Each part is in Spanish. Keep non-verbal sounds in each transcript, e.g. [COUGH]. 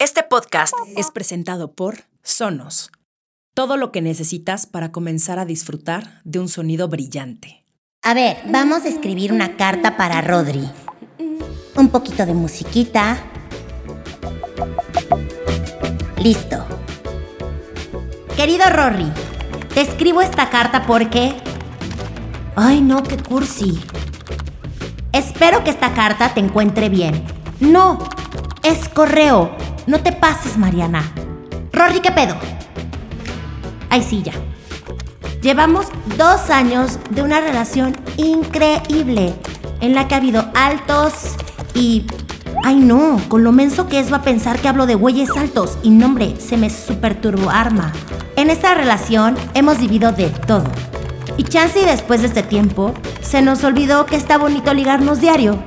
Este podcast es presentado por Sonos. Todo lo que necesitas para comenzar a disfrutar de un sonido brillante. A ver, vamos a escribir una carta para Rodri. Un poquito de musiquita. Listo. Querido Rory, te escribo esta carta porque... Ay, no, qué cursi. Espero que esta carta te encuentre bien. No, es correo. No te pases, Mariana. Rory, ¿qué pedo? Ay, sí, ya. Llevamos dos años de una relación increíble en la que ha habido altos y... Ay no, con lo menso que es va a pensar que hablo de güeyes altos y nombre, se me super turbo arma. En esta relación hemos vivido de todo. Y chance y después de este tiempo, se nos olvidó que está bonito ligarnos diario.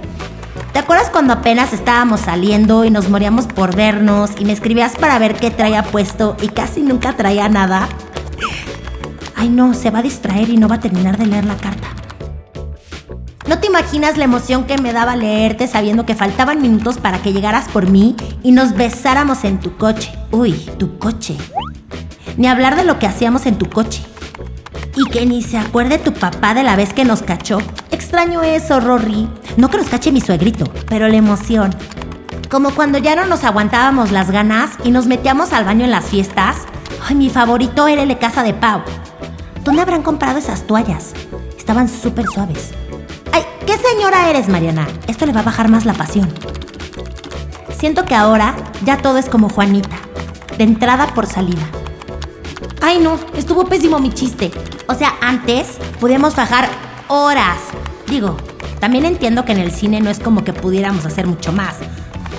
¿Te acuerdas cuando apenas estábamos saliendo y nos moríamos por vernos y me escribías para ver qué traía puesto y casi nunca traía nada? Ay no, se va a distraer y no va a terminar de leer la carta. No te imaginas la emoción que me daba leerte sabiendo que faltaban minutos para que llegaras por mí y nos besáramos en tu coche. Uy, tu coche. Ni hablar de lo que hacíamos en tu coche. Y que ni se acuerde tu papá de la vez que nos cachó. Extraño eso, Rory. No que nos cache mi suegrito, pero la emoción. Como cuando ya no nos aguantábamos las ganas y nos metíamos al baño en las fiestas. Ay, mi favorito era el de casa de Pau. ¿Dónde habrán comprado esas toallas? Estaban súper suaves. Ay, ¿qué señora eres, Mariana? Esto le va a bajar más la pasión. Siento que ahora ya todo es como Juanita, de entrada por salida. Ay, no, estuvo pésimo mi chiste. O sea, antes podíamos bajar horas. Digo, también entiendo que en el cine no es como que pudiéramos hacer mucho más.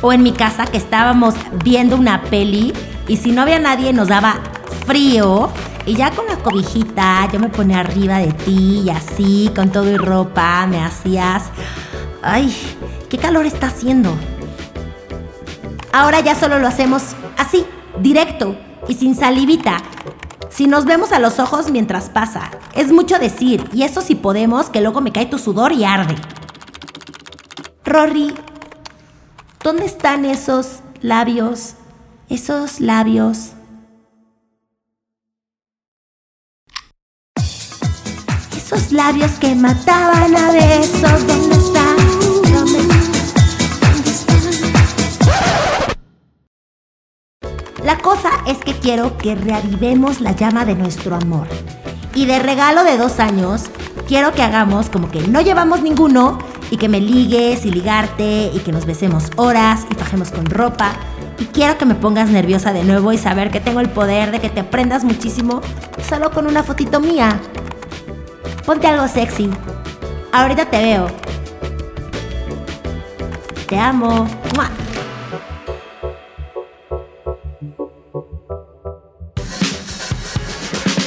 O en mi casa que estábamos viendo una peli y si no había nadie nos daba frío y ya con la cobijita yo me ponía arriba de ti y así, con todo y ropa, me hacías... Ay, qué calor está haciendo. Ahora ya solo lo hacemos así, directo y sin salivita. Si nos vemos a los ojos mientras pasa, es mucho decir, y eso si podemos, que luego me cae tu sudor y arde. Rory, ¿dónde están esos labios? Esos labios Esos labios que mataban a besos, ¿dónde están? ¿Dónde están? La cosa es que quiero que reavivemos la llama de nuestro amor. Y de regalo de dos años, quiero que hagamos como que no llevamos ninguno y que me ligues y ligarte y que nos besemos horas y fajemos con ropa. Y quiero que me pongas nerviosa de nuevo y saber que tengo el poder de que te aprendas muchísimo solo con una fotito mía. Ponte algo sexy. Ahorita te veo. Te amo.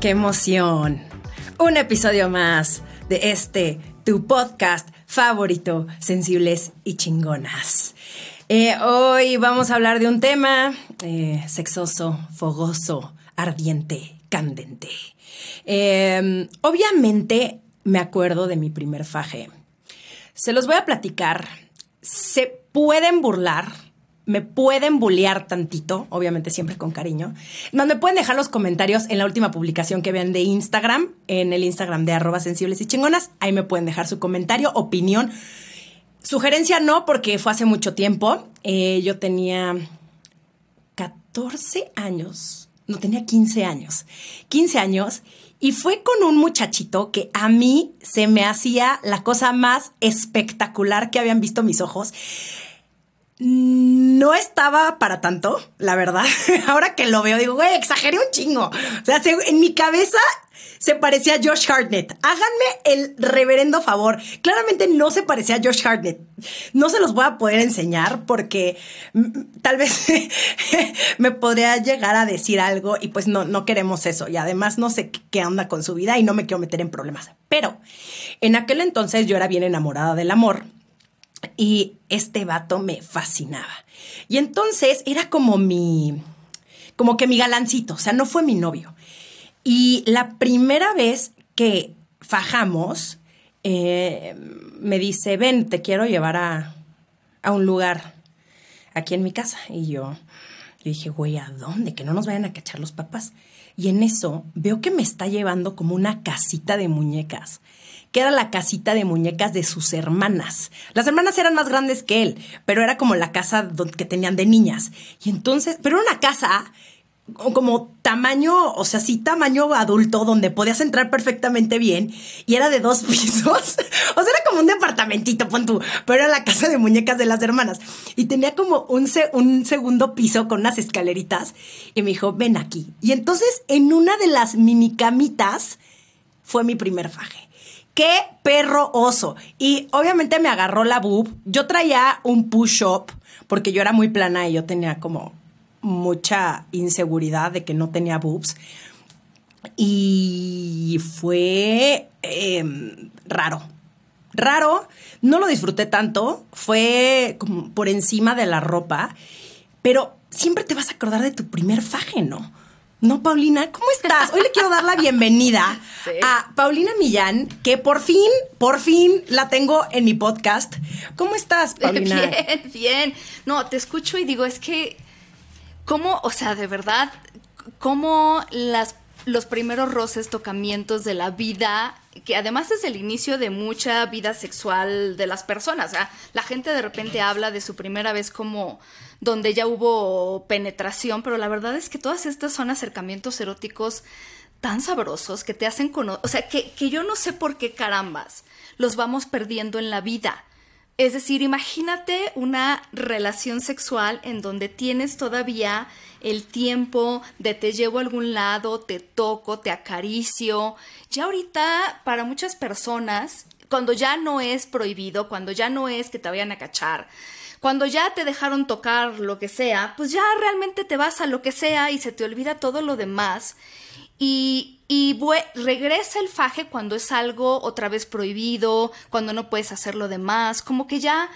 ¡Qué emoción! Un episodio más de este, tu podcast favorito, Sensibles y Chingonas. Eh, hoy vamos a hablar de un tema eh, sexoso, fogoso, ardiente, candente. Eh, obviamente me acuerdo de mi primer faje. Se los voy a platicar. Se pueden burlar, me pueden bullear tantito, obviamente siempre con cariño. Me pueden dejar los comentarios en la última publicación que vean de Instagram, en el Instagram de arroba sensibles y chingonas. Ahí me pueden dejar su comentario, opinión Sugerencia no, porque fue hace mucho tiempo. Eh, yo tenía 14 años, no tenía 15 años, 15 años, y fue con un muchachito que a mí se me hacía la cosa más espectacular que habían visto mis ojos. No estaba para tanto, la verdad. [LAUGHS] Ahora que lo veo, digo, güey, exageré un chingo. O sea, en mi cabeza se parecía a Josh Hartnett. Háganme el reverendo favor. Claramente no se parecía a Josh Hartnett. No se los voy a poder enseñar porque tal vez [LAUGHS] me podría llegar a decir algo y pues no, no queremos eso. Y además no sé qué onda con su vida y no me quiero meter en problemas. Pero en aquel entonces yo era bien enamorada del amor y este vato me fascinaba. Y entonces era como mi, como que mi galancito, o sea, no fue mi novio. Y la primera vez que fajamos, eh, me dice, ven, te quiero llevar a, a, un lugar aquí en mi casa. Y yo, yo dije, güey, ¿a dónde? Que no nos vayan a cachar los papás. Y en eso veo que me está llevando como una casita de muñecas que era la casita de muñecas de sus hermanas. Las hermanas eran más grandes que él, pero era como la casa que tenían de niñas. Y entonces, pero era una casa como tamaño, o sea, sí tamaño adulto, donde podías entrar perfectamente bien, y era de dos [LAUGHS] pisos, o sea, era como un departamentito, pon tú, pero era la casa de muñecas de las hermanas, y tenía como un, un segundo piso con unas escaleritas, y me dijo, ven aquí. Y entonces, en una de las mini camitas, fue mi primer faje. ¡Qué perro oso! Y obviamente me agarró la boob. Yo traía un push-up porque yo era muy plana y yo tenía como mucha inseguridad de que no tenía boobs. Y fue em, raro. Raro, no lo disfruté tanto, fue como por encima de la ropa, pero siempre te vas a acordar de tu primer faje, ¿no? No, Paulina, ¿cómo estás? Hoy le quiero dar la bienvenida [LAUGHS] a Paulina Millán, que por fin, por fin la tengo en mi podcast. ¿Cómo estás, [LAUGHS] Paulina? Bien, bien. No, te escucho y digo, es que ¿Cómo, o sea, de verdad, cómo las, los primeros roces, tocamientos de la vida, que además es el inicio de mucha vida sexual de las personas? La gente de repente habla de su primera vez como donde ya hubo penetración, pero la verdad es que todas estas son acercamientos eróticos tan sabrosos que te hacen conocer, o sea, que, que yo no sé por qué carambas los vamos perdiendo en la vida. Es decir, imagínate una relación sexual en donde tienes todavía el tiempo de te llevo a algún lado, te toco, te acaricio. Ya ahorita, para muchas personas, cuando ya no es prohibido, cuando ya no es que te vayan a cachar, cuando ya te dejaron tocar lo que sea, pues ya realmente te vas a lo que sea y se te olvida todo lo demás. Y, y regresa el faje cuando es algo otra vez prohibido, cuando no puedes hacer lo demás, como que ya,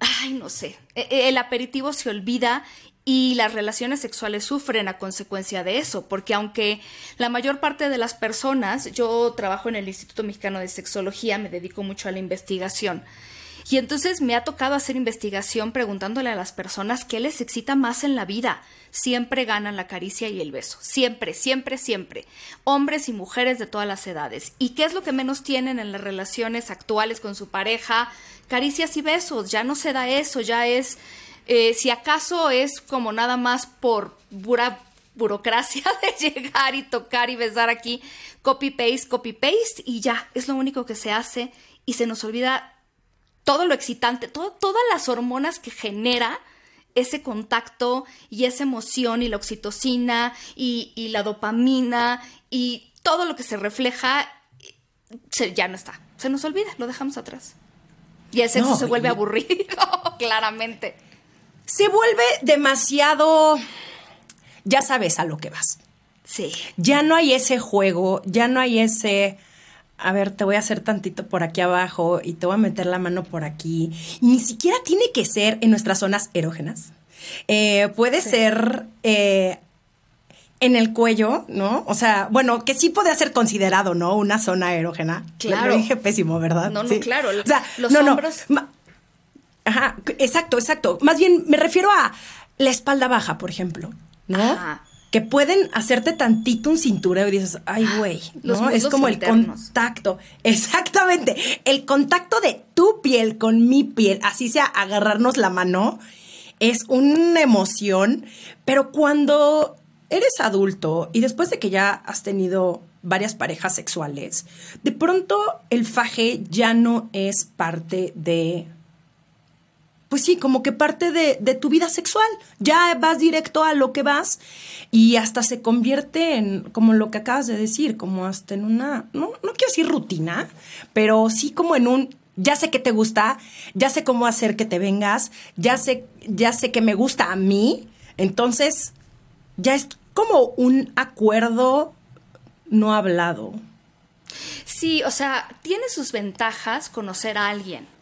ay, no sé, e, e, el aperitivo se olvida y las relaciones sexuales sufren a consecuencia de eso, porque aunque la mayor parte de las personas, yo trabajo en el Instituto Mexicano de Sexología, me dedico mucho a la investigación, y entonces me ha tocado hacer investigación preguntándole a las personas qué les excita más en la vida. Siempre ganan la caricia y el beso. Siempre, siempre, siempre. Hombres y mujeres de todas las edades. ¿Y qué es lo que menos tienen en las relaciones actuales con su pareja? Caricias y besos. Ya no se da eso, ya es... Eh, si acaso es como nada más por pura burocracia [LAUGHS] de llegar y tocar y besar aquí, copy paste, copy paste y ya, es lo único que se hace y se nos olvida todo lo excitante, todas las hormonas que genera ese contacto y esa emoción y la oxitocina y, la dopamina y todo lo que se refleja ya no está. Se nos olvida, lo dejamos atrás. Y el sexo se vuelve aburrido, [LAUGHS] claramente. Se vuelve demasiado. Ya sabes a lo que vas. Sí. Ya no hay ese juego, ya no hay ese a ver, te voy a hacer tantito por aquí abajo y te voy a meter la mano por aquí. Y ni siquiera tiene que ser en nuestras zonas erógenas. Eh, puede ser eh, en el cuello, ¿no? O sea, bueno, que sí puede ser considerado, ¿no? Una zona erógena. Claro. Lo dije pésimo, ¿verdad? No, no, claro. O sea, los hombros. Ajá, exacto, exacto. Más bien me refiero a la espalda baja, por ejemplo, ¿no? Ajá que pueden hacerte tantito un cintureo y dices, ay, ah, güey, ¿no? Es como el contacto. Exactamente. El contacto de tu piel con mi piel, así sea agarrarnos la mano, es una emoción, pero cuando eres adulto y después de que ya has tenido varias parejas sexuales, de pronto el faje ya no es parte de pues sí, como que parte de, de, tu vida sexual. Ya vas directo a lo que vas y hasta se convierte en, como lo que acabas de decir, como hasta en una, no, no quiero decir rutina, pero sí como en un, ya sé que te gusta, ya sé cómo hacer que te vengas, ya sé, ya sé que me gusta a mí, entonces ya es como un acuerdo no hablado. Sí, o sea, tiene sus ventajas conocer a alguien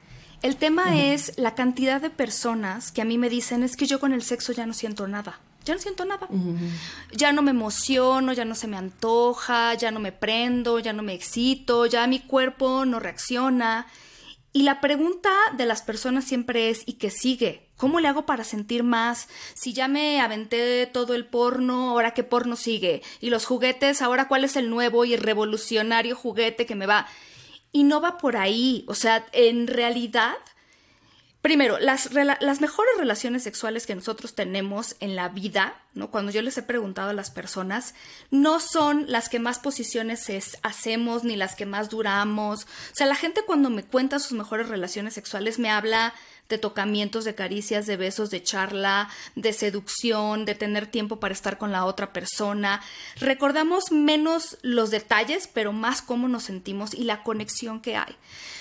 el tema es la cantidad de personas que a mí me dicen es que yo con el sexo ya no siento nada. Ya no siento nada. Ya no me emociono, ya no se me antoja, ya no me prendo, ya no me excito, ya mi cuerpo no reacciona. Y la pregunta de las personas siempre es, ¿y qué sigue? ¿Cómo le hago para sentir más? Si ya me aventé todo el porno, ¿ahora qué porno sigue? Y los juguetes, ¿ahora cuál es el nuevo y revolucionario juguete que me va? Y no va por ahí. O sea, en realidad, primero, las, las mejores relaciones sexuales que nosotros tenemos en la vida, ¿no? Cuando yo les he preguntado a las personas, no son las que más posiciones hacemos ni las que más duramos. O sea, la gente cuando me cuenta sus mejores relaciones sexuales me habla de tocamientos, de caricias, de besos, de charla, de seducción, de tener tiempo para estar con la otra persona. Recordamos menos los detalles, pero más cómo nos sentimos y la conexión que hay.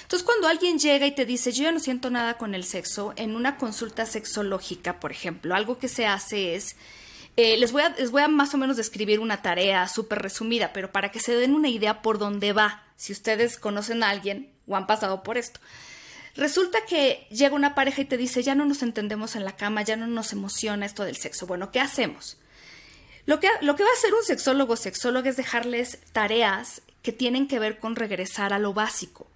Entonces, cuando alguien llega y te dice, yo ya no siento nada con el sexo, en una consulta sexológica, por ejemplo, algo que se hace es... Eh, les, voy a, les voy a más o menos describir una tarea súper resumida, pero para que se den una idea por dónde va, si ustedes conocen a alguien o han pasado por esto. Resulta que llega una pareja y te dice, ya no nos entendemos en la cama, ya no nos emociona esto del sexo. Bueno, ¿qué hacemos? Lo que, lo que va a hacer un sexólogo o sexóloga es dejarles tareas que tienen que ver con regresar a lo básico.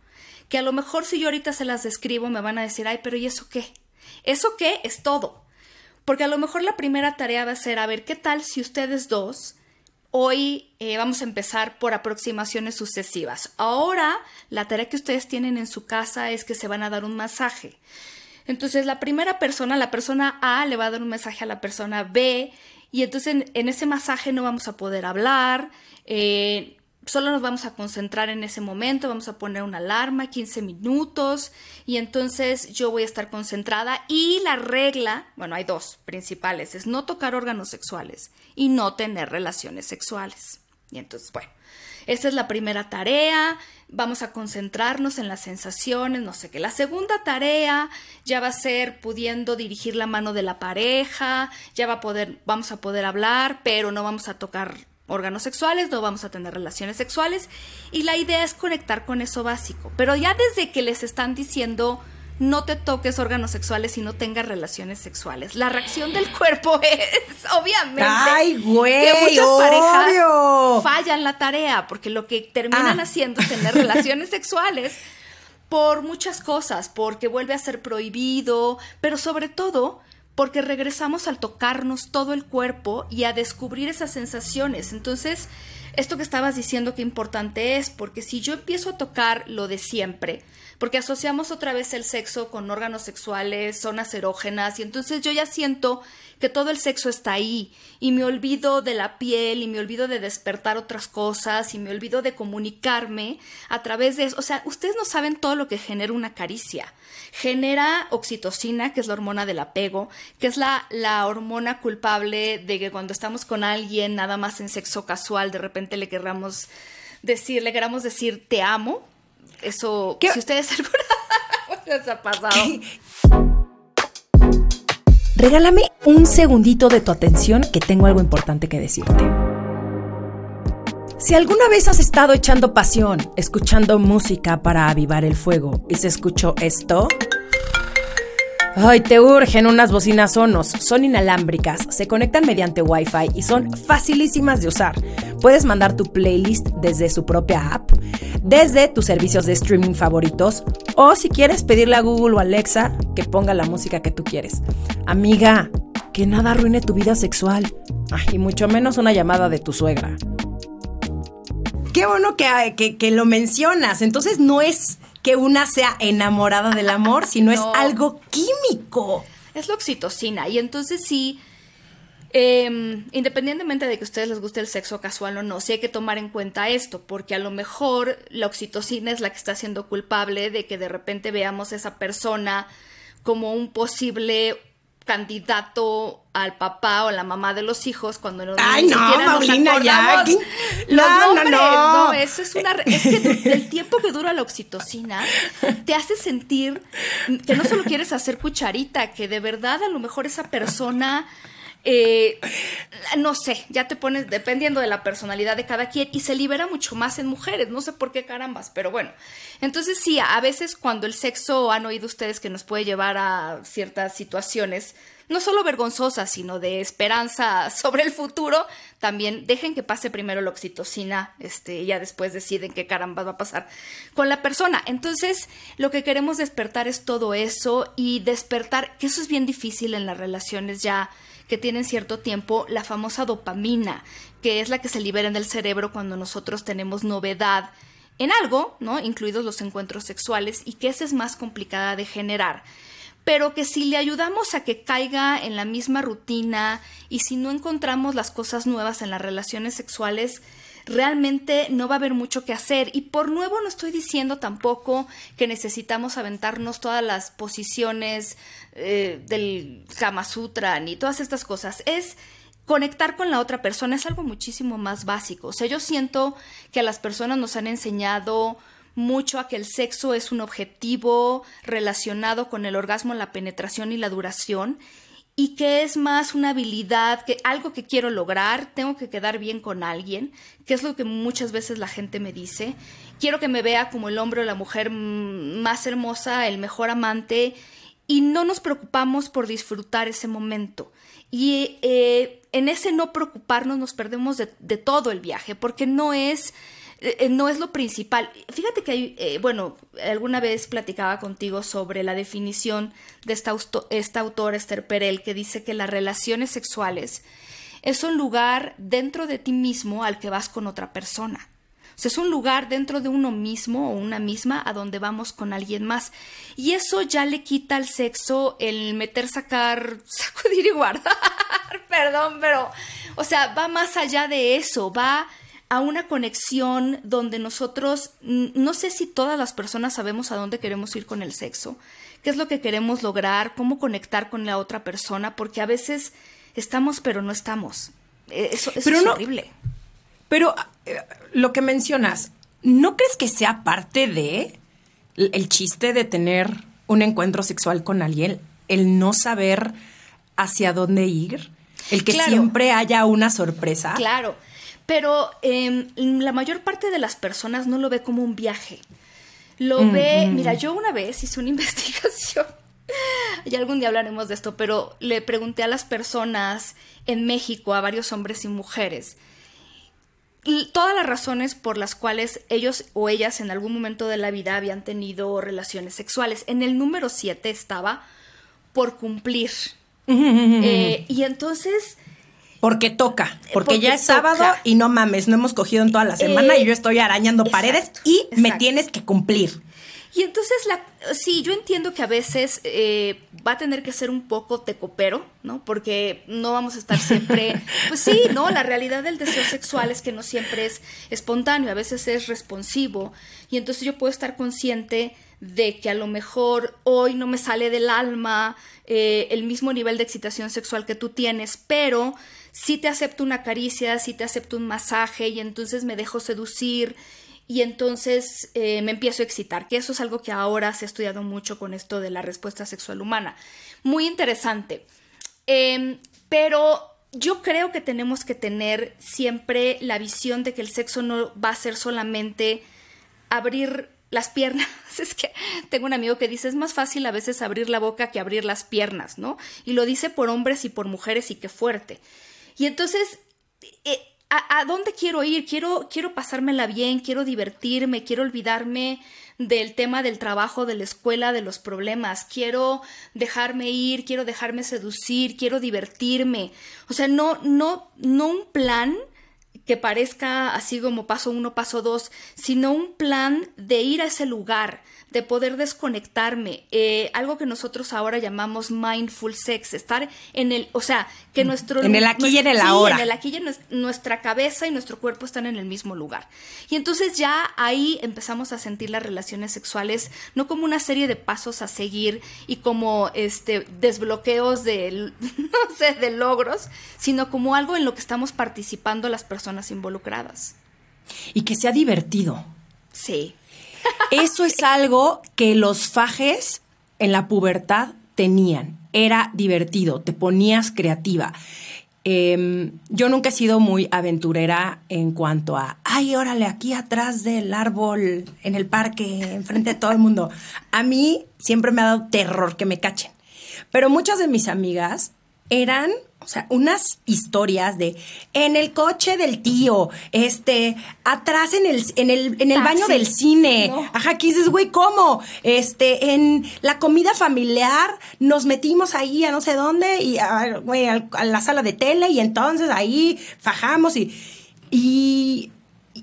Que a lo mejor si yo ahorita se las describo me van a decir, ay, pero ¿y eso qué? ¿Eso qué? Es todo. Porque a lo mejor la primera tarea va a ser, a ver, ¿qué tal si ustedes dos Hoy eh, vamos a empezar por aproximaciones sucesivas. Ahora, la tarea que ustedes tienen en su casa es que se van a dar un masaje. Entonces, la primera persona, la persona A, le va a dar un mensaje a la persona B, y entonces en, ese masaje no vamos a poder hablar, eh, solo nos vamos a concentrar en ese momento, vamos a poner una alarma, 15 minutos, y entonces yo voy a estar concentrada. Y la regla, bueno, hay dos principales, es no tocar órganos sexuales y no tener relaciones sexuales. Y entonces, bueno, esa es la primera tarea, vamos a concentrarnos en las sensaciones, no sé qué. La segunda tarea ya va a ser pudiendo dirigir la mano de la pareja, ya va a poder, vamos a poder hablar, pero no vamos a tocar órganos sexuales, no vamos a tener relaciones sexuales y la idea es conectar con eso básico. Pero ya desde que les están diciendo no te toques órganos sexuales y no tengas relaciones sexuales, la reacción del cuerpo [LAUGHS] es obviamente Ay, güey, que muchas parejas fallan la tarea porque lo que terminan Ah. haciendo es tener relaciones sexuales por muchas cosas, porque vuelve a ser prohibido, pero sobre todo porque regresamos al tocarnos todo el cuerpo y a descubrir esas sensaciones. Entonces, esto que estabas diciendo que importante es, porque si yo empiezo a tocar lo de siempre, porque asociamos otra vez el sexo con órganos sexuales, zonas erógenas, y entonces yo ya siento que todo el sexo está ahí, y me olvido de la piel, y me olvido de despertar otras cosas, y me olvido de comunicarme a través de eso. O sea, ustedes no saben todo lo que genera una caricia. Genera oxitocina, que es la hormona del apego, que es la, la hormona culpable de que cuando estamos con alguien, nada más en sexo casual, de repente le querramos decir, le queramos decir te amo. Eso, ¿Qué? si ustedes [LAUGHS] alguna les ha pasado. Regálame un segundito de tu atención que tengo algo importante que decirte. Si alguna vez has estado echando pasión, escuchando música para avivar el fuego y se escuchó esto, Ay, te urgen unas bocinas Sonos. Son inalámbricas, se conectan mediante Wi-Fi y son facilísimas de usar. Puedes mandar tu playlist desde su propia app, desde tus servicios de streaming favoritos o si quieres pedirle a Google o Alexa que ponga la música que tú quieres. Amiga, que nada arruine tu vida sexual. Y mucho menos una llamada de tu suegra. Qué bueno que, que lo mencionas. Entonces no es que una sea enamorada del amor, sino es No. algo químico. Es la oxitocina. Y entonces sí, eh, independientemente de que a ustedes les guste el sexo casual o no, sí hay que tomar en cuenta esto, porque a lo mejor la oxitocina es la que está siendo culpable de que de repente veamos esa persona como un posible candidato al papá o la mamá de los hijos cuando no, Ay, no, Paulina, ya. no, no, no, eso es una es que [LAUGHS] el tiempo que dura la oxitocina te hace sentir que no solo quieres hacer cucharita, que de verdad a lo mejor esa persona eh, no sé, ya te pones dependiendo de la personalidad de cada quien y se libera mucho más en mujeres, no sé por qué carambas, pero bueno. Entonces sí, a veces cuando el sexo han oído ustedes que nos puede llevar a ciertas situaciones, no solo vergonzosas, sino de esperanza [LAUGHS] sobre el futuro, también dejen que pase primero la oxitocina, este, y ya después deciden qué caramba va a pasar con la persona. Entonces, lo que queremos despertar es todo eso y despertar, que eso es bien difícil en las relaciones ya que tienen cierto tiempo la famosa dopamina, que es la que se libera en el cerebro cuando nosotros tenemos novedad en algo, ¿no? Incluidos los encuentros sexuales, y que esa es más complicada de generar. Pero que si le ayudamos a que caiga en la misma rutina y si no encontramos las cosas nuevas en las relaciones sexuales, realmente no va a haber mucho que hacer. Y por nuevo no estoy diciendo tampoco que necesitamos aventarnos todas las posiciones eh, del Kama Sutra ni todas estas cosas. Es conectar con la otra persona, es algo muchísimo más básico. O sea, yo siento que a las personas nos han enseñado mucho a que el sexo es un objetivo relacionado con el orgasmo, la penetración y la duración y que es más una habilidad, que algo que quiero lograr, tengo que quedar bien con alguien, que es lo que muchas veces la gente me dice. Quiero que me vea como el hombre o la mujer más hermosa, el mejor amante, y no nos preocupamos por disfrutar ese momento. Y eh, en ese no preocuparnos nos perdemos de, de todo el viaje, porque no es eh, eh, no es lo principal. Fíjate que hay, eh, bueno, alguna vez platicaba contigo sobre la definición de esta, esta Esther Perel que dice que las relaciones sexuales es un lugar dentro de ti mismo al que vas con otra persona. O sea, es un lugar dentro de uno mismo o una misma a donde vamos con alguien más. Y eso ya le quita al sexo el meter, sacar, [LAUGHS] sacudir y guardar. Perdón, pero, o sea, va más allá de eso, va a una conexión donde nosotros, no sé si todas las personas sabemos a dónde queremos ir con el sexo, qué es lo que queremos lograr, cómo conectar con la otra persona, porque a veces estamos pero no estamos. E, eso, es horrible. Pero eh, lo que mencionas, ¿no crees que sea parte de el chiste de tener un encuentro sexual con alguien, el no saber hacia dónde ir? El que siempre haya una sorpresa. Claro. Pero em, la mayor parte de las personas no lo ve como un viaje. Lo ve, mira, yo una vez hice una [LAUGHS] investigación, y algún día hablaremos de esto, pero le pregunté a las personas en México, a varios hombres y mujeres, todas las razones por las cuales ellos o ellas en algún momento de la vida habían tenido relaciones sexuales. En el número 7 estaba por cumplir. [LAUGHS] Eh, y entonces porque toca, porque, ya es sábado y no mames, no hemos cogido en toda la semana y yo estoy arañando paredes y me tienes que cumplir. Y entonces, la, sí, yo entiendo que a veces eh, va a tener que ser un poco tecopero, ¿no? Porque no vamos a estar siempre, [LAUGHS] pues sí, ¿no? La realidad del deseo sexual es que no siempre es espontáneo, a veces es responsivo. Y entonces yo puedo estar consciente de que a lo mejor hoy no me sale del alma eh, el mismo nivel de excitación sexual que tú tienes, pero si te acepto una caricia, si te acepto un masaje y entonces me dejo seducir y entonces eh, me empiezo a excitar, que eso es algo que ahora se ha estudiado mucho con esto de la respuesta sexual humana. Muy interesante. Em, pero yo creo que tenemos que tener siempre la visión de que el sexo no va a ser solamente abrir las piernas. [LAUGHS] Es que tengo un amigo que dice, es más fácil a veces abrir la boca que abrir las piernas, ¿no? Y lo dice por hombres y por mujeres y qué fuerte. Y entonces, eh, ¿a, dónde quiero ir? Quiero, quiero pasármela bien, quiero divertirme, quiero olvidarme del tema del trabajo, de la escuela, de los problemas. Quiero dejarme ir, quiero dejarme seducir, quiero divertirme. O sea, no, no, no un plan que parezca así como paso uno, paso dos, sino un plan de ir a ese lugar, de poder desconectarme, eh, algo que nosotros ahora llamamos mindful sex, estar en el, o sea, que nuestro... En el aquí y en el sí, ahora. en el aquí y en nues- nuestra cabeza y nuestro cuerpo están en el mismo lugar. Y entonces ya ahí empezamos a sentir las relaciones sexuales no como una serie de pasos a seguir y como este desbloqueos de, [LAUGHS] no sé, de logros, sino como algo en lo que estamos participando las personas involucradas. Y que sea divertido. Sí. Eso es algo que los fajes en la pubertad tenían. Era divertido, te ponías creativa. Em, yo nunca he sido muy aventurera en cuanto a, ay, órale, aquí atrás del árbol, en el parque, enfrente de todo el mundo. A mí siempre me ha dado terror que me cachen. Pero muchas de mis amigas eran, o sea, unas historias de en el coche del tío, este, atrás en el, en el, en el baño del cine. No. Ajá, que dices, güey, ¿cómo? Este, en la comida familiar nos metimos ahí a no sé dónde y, a, güey, a la sala de tele y entonces ahí fajamos y, y,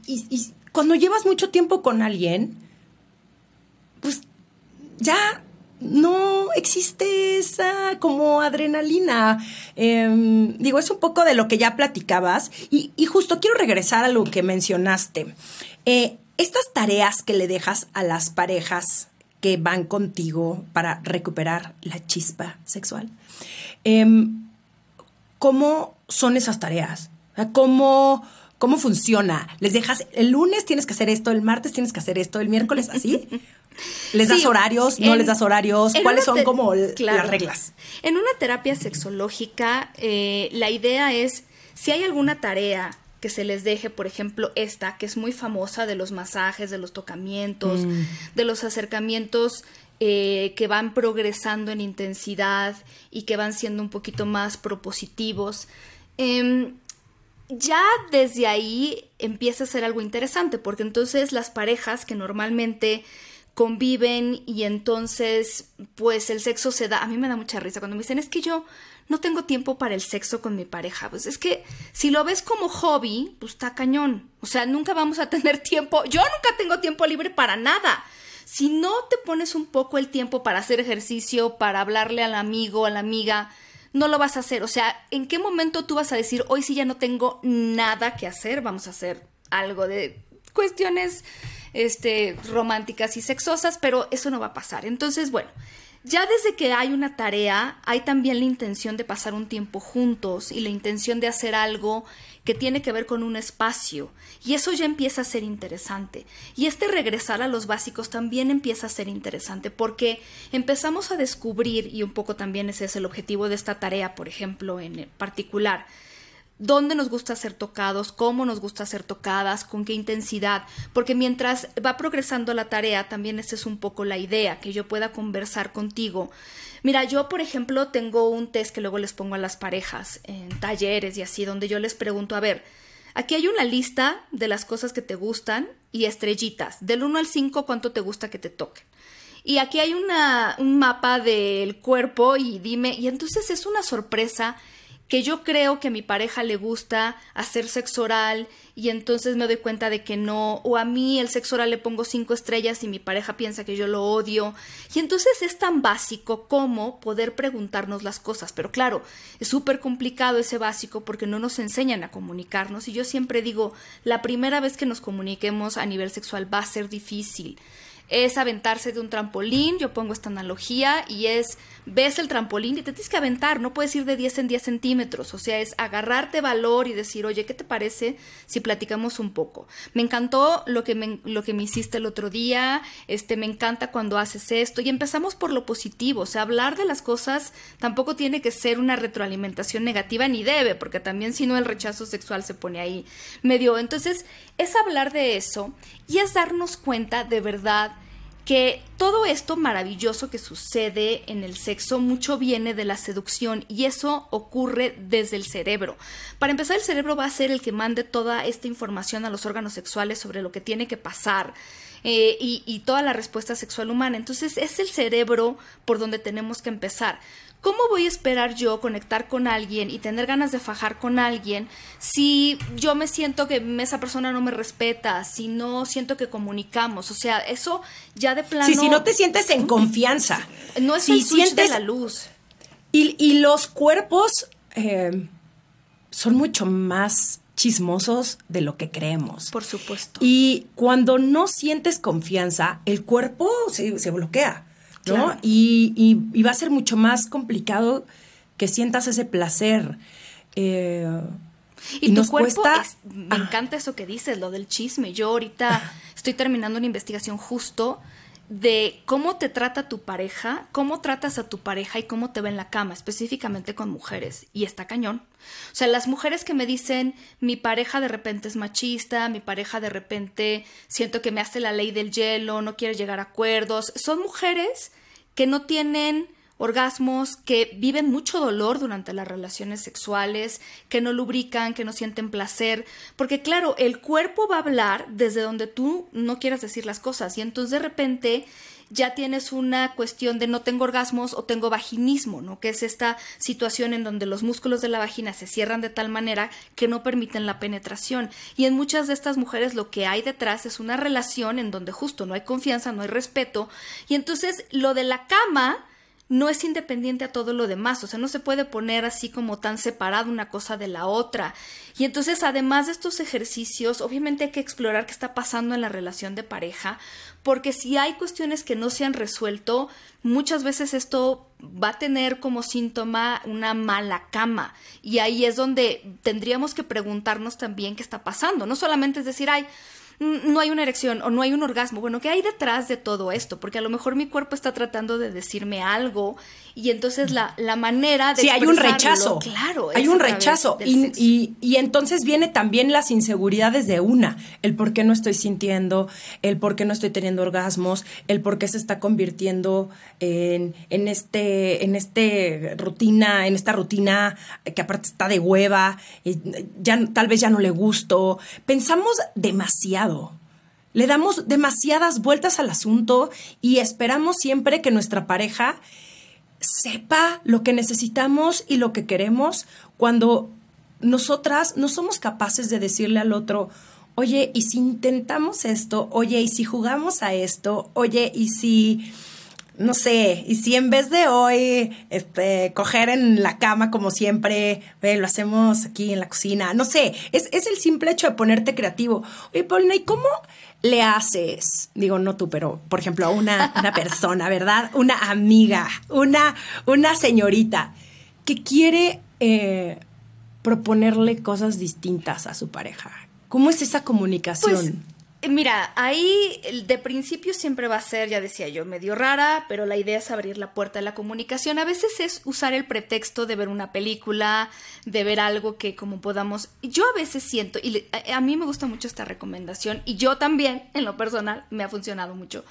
y- y cuando llevas mucho tiempo con alguien, pues ya no existe esa como adrenalina. Em, digo, es un poco de lo que ya platicabas y, justo quiero regresar a lo que mencionaste. Eh, estas tareas que le dejas a las parejas que van contigo para recuperar la chispa sexual, em, ¿cómo son esas tareas? ¿Cómo, ¿Cómo funciona? ¿Les dejas el lunes tienes que hacer esto, el martes tienes que hacer esto, el miércoles así? [LAUGHS] ¿Les das Sí, horarios? ¿No en- les das horarios? ¿Cuáles son como claro. las reglas? En una terapia sexológica, eh, la idea es, si hay alguna tarea que se les deje, por ejemplo, esta, que es muy famosa de los masajes, de los tocamientos, de los acercamientos eh, que van progresando en intensidad y que van siendo un poquito más propositivos. em, ya desde ahí empieza a ser algo interesante, porque entonces las parejas que normalmente conviven y entonces pues el sexo se da, a mí me da mucha risa cuando me dicen es que yo no tengo tiempo para el sexo con mi pareja, pues es que si lo ves como hobby, pues está cañón, o sea, nunca vamos a tener tiempo, yo nunca tengo tiempo libre para nada. Si no te pones un poco el tiempo para hacer ejercicio, para hablarle al amigo, a la amiga, no lo vas a hacer. O sea, ¿en qué momento tú vas a decir, hoy sí ya no tengo nada que hacer, vamos a hacer algo de cuestiones este, románticas y sexosas, pero eso no va a pasar. Entonces, bueno, ya desde que hay una tarea, hay también la intención de pasar un tiempo juntos y la intención de hacer algo que tiene que ver con un espacio. Y eso ya empieza a ser interesante. Y este regresar a los básicos también empieza a ser interesante porque empezamos a descubrir, y un poco también ese es el objetivo de esta tarea, por ejemplo, en particular, dónde nos gusta ser tocados, cómo nos gusta ser tocadas, con qué intensidad, porque mientras va progresando la tarea, también esa es un poco la idea, que yo pueda conversar contigo. Mira, yo por ejemplo tengo un test que luego les pongo a las parejas en talleres y así, donde yo les pregunto, a ver, aquí hay una lista de las cosas que te gustan y estrellitas, del 1 al 5 cuánto te gusta que te toquen. Y aquí hay una, un mapa del cuerpo y dime, y entonces es una sorpresa que yo creo que a mi pareja le gusta hacer sexo oral y entonces me doy cuenta de que no, o a mí el sexo oral le pongo cinco estrellas y mi pareja piensa que yo lo odio. Y entonces es tan básico como poder preguntarnos las cosas. Pero claro, es súper complicado ese básico porque no nos enseñan a comunicarnos y yo siempre digo, la primera vez que nos comuniquemos a nivel sexual va a ser difícil es aventarse de un trampolín, yo pongo esta analogía, y es, ves el trampolín y te tienes que aventar, no puedes ir de 10 en 10 centímetros, o sea, es agarrarte valor y decir, oye, ¿qué te parece si platicamos un poco? Me encantó lo que me, lo que me hiciste el otro día, este, me encanta cuando haces esto, y empezamos por lo positivo, o sea, hablar de las cosas tampoco tiene que ser una retroalimentación negativa, ni debe, porque también si no el rechazo sexual se pone ahí medio, entonces, es hablar de eso, y es darnos cuenta de verdad que todo esto maravilloso que sucede en el sexo mucho viene de la seducción y eso ocurre desde el cerebro. Para empezar, el cerebro va a ser el que mande toda esta información a los órganos sexuales sobre lo que tiene que pasar. Eh, y, y toda la respuesta sexual humana. Entonces es el cerebro por donde tenemos que empezar. ¿Cómo voy a esperar yo conectar con alguien y tener ganas de fajar con alguien si yo me siento que esa persona no me respeta, si no siento que comunicamos? O sea, eso ya de plano. Sí, si no te sientes en confianza. No es si el switch sientes de la luz. Y, y los cuerpos eh, son mucho más chismosos de lo que creemos. Por supuesto. Y cuando no sientes confianza, el cuerpo se, se bloquea, ¿no? Claro. Y, y- y va a ser mucho más complicado que sientas ese placer. Eh, Y, tu nos cuerpo, cuesta- es- me encanta eso que dices, lo del chisme. Yo ahorita estoy terminando una investigación justo de cómo te trata tu pareja, cómo tratas a tu pareja y cómo te ve en la cama, específicamente con mujeres. Y está cañón. O sea, las mujeres que me dicen, mi pareja de repente es machista, mi pareja de repente siento que me hace la ley del hielo, no quiere llegar a acuerdos, son mujeres que no tienen orgasmos, que viven mucho dolor durante las relaciones sexuales, que no lubrican, que no sienten placer, porque claro, el cuerpo va a hablar desde donde tú no quieras decir las cosas y entonces de repente ya tienes una cuestión de no tengo orgasmos o tengo vaginismo, ¿no? Que es esta situación en donde los músculos de la vagina se cierran de tal manera que no permiten la penetración. Y en muchas de estas mujeres lo que hay detrás es una relación en donde justo no hay confianza, no hay respeto. Y entonces lo de la cama no es independiente a todo lo demás, o sea, no se puede poner así como tan separada una cosa de la otra. Y entonces, además de estos ejercicios, obviamente hay que explorar qué está pasando en la relación de pareja, porque si hay cuestiones que no se han resuelto, muchas veces esto va a tener como síntoma una mala cama. Y ahí es donde tendríamos que preguntarnos también qué está pasando. No solamente es decir, ay, no hay una erección o no hay un orgasmo. Bueno, ¿qué hay detrás de todo esto? Porque a lo mejor mi cuerpo está tratando de decirme algo y entonces la, la manera de... Sí, hay un rechazo. Claro. Hay un rechazo. Y, y- y entonces viene también las inseguridades de una. El por qué no estoy sintiendo, el por qué no estoy teniendo orgasmos, el por qué se está convirtiendo en, en este, en este rutina, en esta rutina que aparte está de hueva, y ya, tal vez ya no le gusto. Pensamos demasiado. Le damos demasiadas vueltas al asunto y esperamos siempre que nuestra pareja sepa lo que necesitamos y lo que queremos cuando nosotras no somos capaces de decirle al otro, oye, ¿y si intentamos esto? Oye, ¿y si jugamos a esto? Oye, ¿y si, no sé, y si en vez de hoy, este, coger en la cama como siempre, lo hacemos aquí en la cocina? No sé, es, es el simple hecho de ponerte creativo. Oye, Paulina, ¿y cómo le haces? Digo, no tú, pero, por ejemplo, a una, una persona, ¿verdad? Una amiga, una, una señorita que quiere eh, proponerle cosas distintas a su pareja. ¿Cómo es esa comunicación? Pues, mira, ahí de principio siempre va a ser, ya decía yo, medio rara, pero la idea es abrir la puerta de la comunicación. A veces es usar el pretexto de ver una película, de ver algo que como podamos... Yo a veces siento, y a, a mí me gusta mucho esta recomendación, y yo también, en lo personal, me ha funcionado mucho.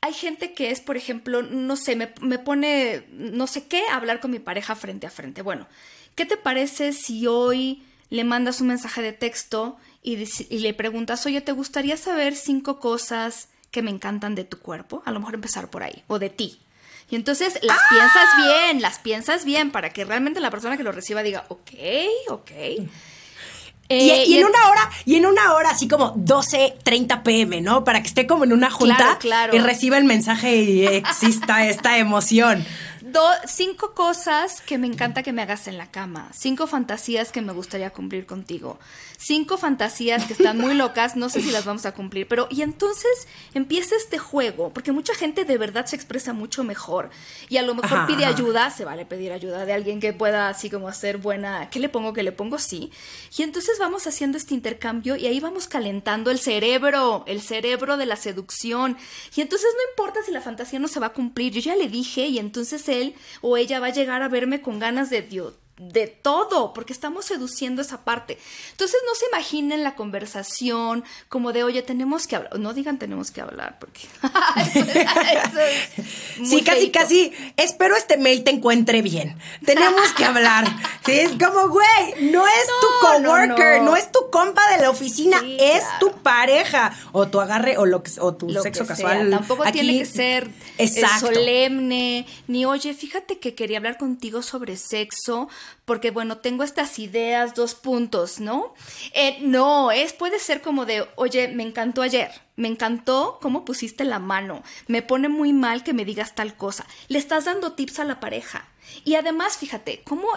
Hay gente que es, por ejemplo, no sé, me, me pone, no sé qué, a hablar con mi pareja frente a frente. Bueno, ¿qué te parece si hoy le mandas un mensaje de texto y, le preguntas, oye, ¿te gustaría saber cinco cosas que me encantan de tu cuerpo? A lo mejor empezar por ahí, o de ti. Y entonces las piensas bien, las piensas bien, para que realmente la persona que lo reciba diga, ok, ok. Y, Eh, y en en- una hora, y en una hora, así como 12, 30 pm, ¿no? Para que esté como en una junta Claro, claro. y reciba el mensaje y exista [LAUGHS] esta emoción. Do- cinco cosas que me encanta que me hagas en la cama. Cinco fantasías que me gustaría cumplir contigo. Cinco fantasías que están muy locas, no sé si las vamos a cumplir, pero y entonces empieza este juego, porque mucha gente de verdad se expresa mucho mejor y a lo mejor Ajá, pide ajá. ayuda, se vale pedir ayuda de alguien que pueda así como hacer buena, ¿qué le pongo? ¿Qué le pongo? Sí. Y entonces vamos haciendo este intercambio y ahí vamos calentando el cerebro, el cerebro de la seducción. Y entonces no importa si la fantasía no se va a cumplir, yo ya le dije y entonces él o ella va a llegar a verme con ganas de Dios. De todo, porque estamos seduciendo esa parte. Entonces no se imaginen la conversación como de, oye, tenemos que hablar. No digan tenemos que hablar, porque [LAUGHS] eso es- eso es muy Sí, casi, casi. Espero este mail te encuentre bien. Tenemos que hablar. Sí, es como, güey, no es tu No, coworker, no, no. es tu compa de la oficina Sí, es claro. tu pareja o tu agarre o lo que o tu lo sexo que sea. casual. Tampoco Aquí- tiene que ser eh, Exacto. solemne, ni oye, fíjate que quería hablar contigo sobre sexo, porque bueno, tengo estas ideas, dos puntos, ¿no? Eh, no, es, puede ser como de, oye, me encantó ayer, me encantó cómo pusiste la mano, me pone muy mal que me digas tal cosa. Le estás dando tips a la pareja. Y además, fíjate, cómo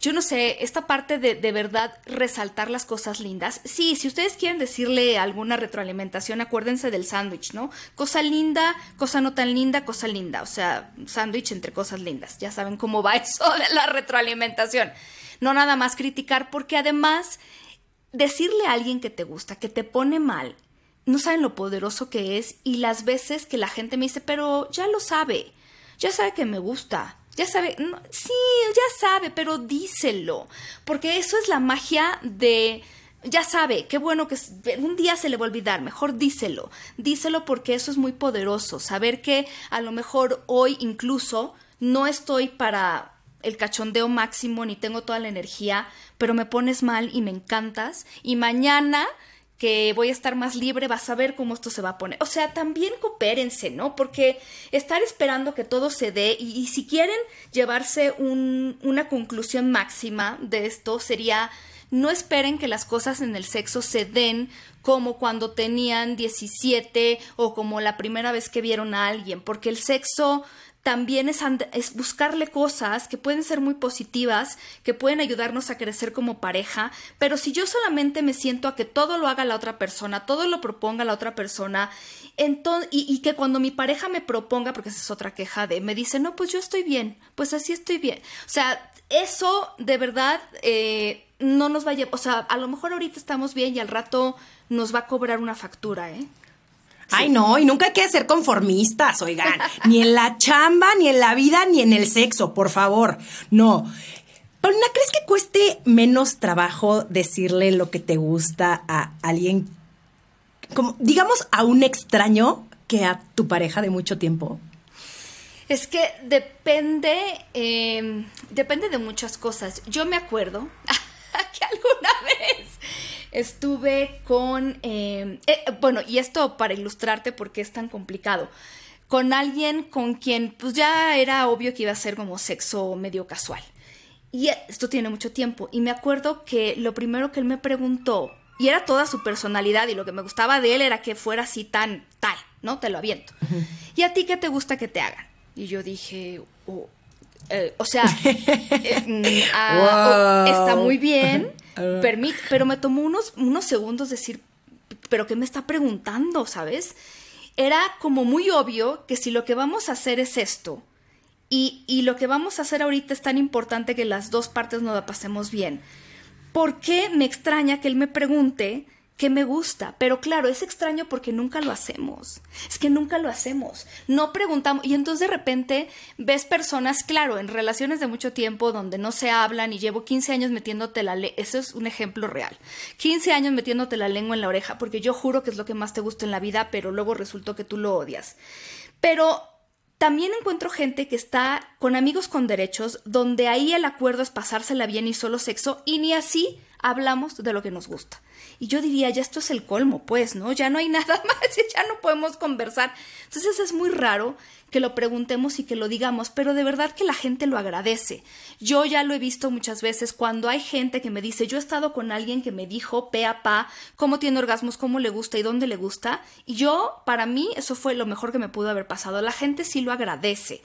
yo no sé, esta parte de, de verdad resaltar las cosas lindas. Sí, si ustedes quieren decirle alguna retroalimentación, acuérdense del sándwich, ¿no? Cosa linda, cosa no tan linda, cosa linda. O sea, sándwich entre cosas lindas. Ya saben cómo va [LAUGHS] eso de la retroalimentación. No nada más criticar, porque además decirle a alguien que te gusta, que te pone mal, no saben lo poderoso que es y las veces que la gente me dice, pero ya lo sabe, ya sabe que me gusta, ya sabe, sí, ya sabe, pero díselo, porque eso es la magia de... Ya sabe, qué bueno que un día se le va a olvidar, mejor díselo, díselo porque eso es muy poderoso, saber que a lo mejor hoy incluso no estoy para el cachondeo máximo ni tengo toda la energía, pero me pones mal y me encantas y mañana que voy a estar más libre, vas a ver cómo esto se va a poner. O sea, también coopérense, ¿no? Porque estar esperando que todo se dé y, si quieren llevarse un- una conclusión máxima de esto sería no esperen que las cosas en el sexo se den como cuando tenían 17 o como la primera vez que vieron a alguien, porque el sexo también es, es buscarle cosas que pueden ser muy positivas, que pueden ayudarnos a crecer como pareja, pero si yo solamente me siento a que todo lo haga la otra persona, todo lo proponga la otra persona, entonces, y, y que cuando mi pareja me proponga, porque esa es otra queja de, me dice, no, pues yo estoy bien, pues así estoy bien. O sea, eso de verdad eh, no nos va a llevar, o sea, a lo mejor ahorita estamos bien y al rato nos va a cobrar una factura, ¿eh? Ay, no, y nunca hay que ser conformistas, oigan. [LAUGHS] ni en la chamba, ni en la vida, ni en el sexo, por favor. No. Paulina, ¿crees que cueste menos trabajo decirle lo que te gusta a alguien, como, digamos, a un extraño que a tu pareja de mucho tiempo? Es que depende, eh, depende de muchas cosas. Yo me acuerdo [LAUGHS] que alguna estuve con, eh, eh, bueno, y esto para ilustrarte porque es tan complicado, con alguien con quien pues ya era obvio que iba a ser como sexo medio casual. Y esto tiene mucho tiempo. Y me acuerdo que lo primero que él me preguntó, y era toda su personalidad, y lo que me gustaba de él era que fuera así tan tal, ¿no? Te lo aviento. ¿Y a ti qué te gusta que te hagan? Y yo dije, oh, eh, o sea, [LAUGHS] eh, mm, ah, está muy bien, [LAUGHS] permit- pero me tomó unos, unos segundos decir, pero ¿qué me está preguntando, sabes? Era como muy obvio que si lo que vamos a hacer es esto, y, y lo que vamos a hacer ahorita es tan importante que las dos partes nos la pasemos bien. ¿Por qué me extraña que él me pregunte qué me gusta? Pero claro, es extraño porque nunca lo hacemos. Es que nunca lo hacemos. No preguntamos. Y entonces de repente ves personas, claro, en relaciones de mucho tiempo donde no se hablan y llevo 15 años metiéndote la lengua. Eso es un ejemplo real. 15 años metiéndote la lengua en la oreja porque yo juro que es lo que más te gusta en la vida, pero luego resultó que tú lo odias. Pero también encuentro gente que está con amigos con derechos, donde ahí el acuerdo es pasársela bien y solo sexo, y ni así hablamos de lo que nos gusta. Y yo diría, ya esto es el colmo, pues, ¿no? Ya no hay [LAUGHS] nada más, ya no podemos conversar. Entonces es muy raro que lo preguntemos y que lo digamos, pero de verdad que la gente lo agradece. Yo ya lo he visto muchas veces cuando hay gente que me dice, yo he estado con alguien que me dijo pe a pa cómo tiene orgasmos, cómo le gusta y dónde le gusta, y yo, para mí, eso fue lo mejor que me pudo haber pasado. La gente sí lo agradece.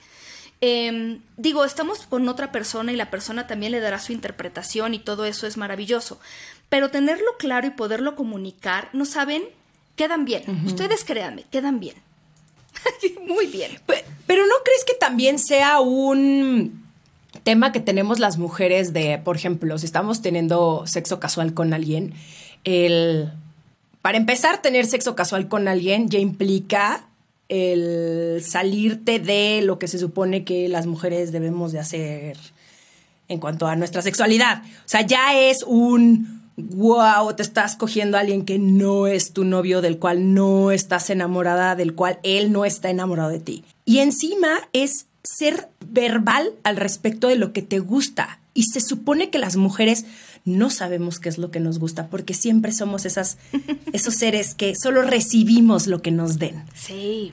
Eh, digo, estamos con otra persona y la persona también le dará su interpretación y todo eso es maravilloso. Pero tenerlo claro y poderlo comunicar, no saben, quedan bien. Ustedes créanme, quedan bien. [LAUGHS] Muy bien. Pe- Pero ¿no crees que también sea un tema que tenemos las mujeres de, por ejemplo, si estamos teniendo sexo casual con alguien, el... Para empezar, tener sexo casual con alguien ya implica el salirte de lo que se supone que las mujeres debemos de hacer en cuanto a nuestra sexualidad. O sea, ya es un wow, te estás cogiendo a alguien que no es tu novio, del cual no estás enamorada, del cual él no está enamorado de ti. Y encima es ser verbal al respecto de lo que te gusta. Y se supone que las mujeres no sabemos qué es lo que nos gusta, porque siempre somos esas, [LAUGHS] esos seres que solo recibimos lo que nos den. Sí,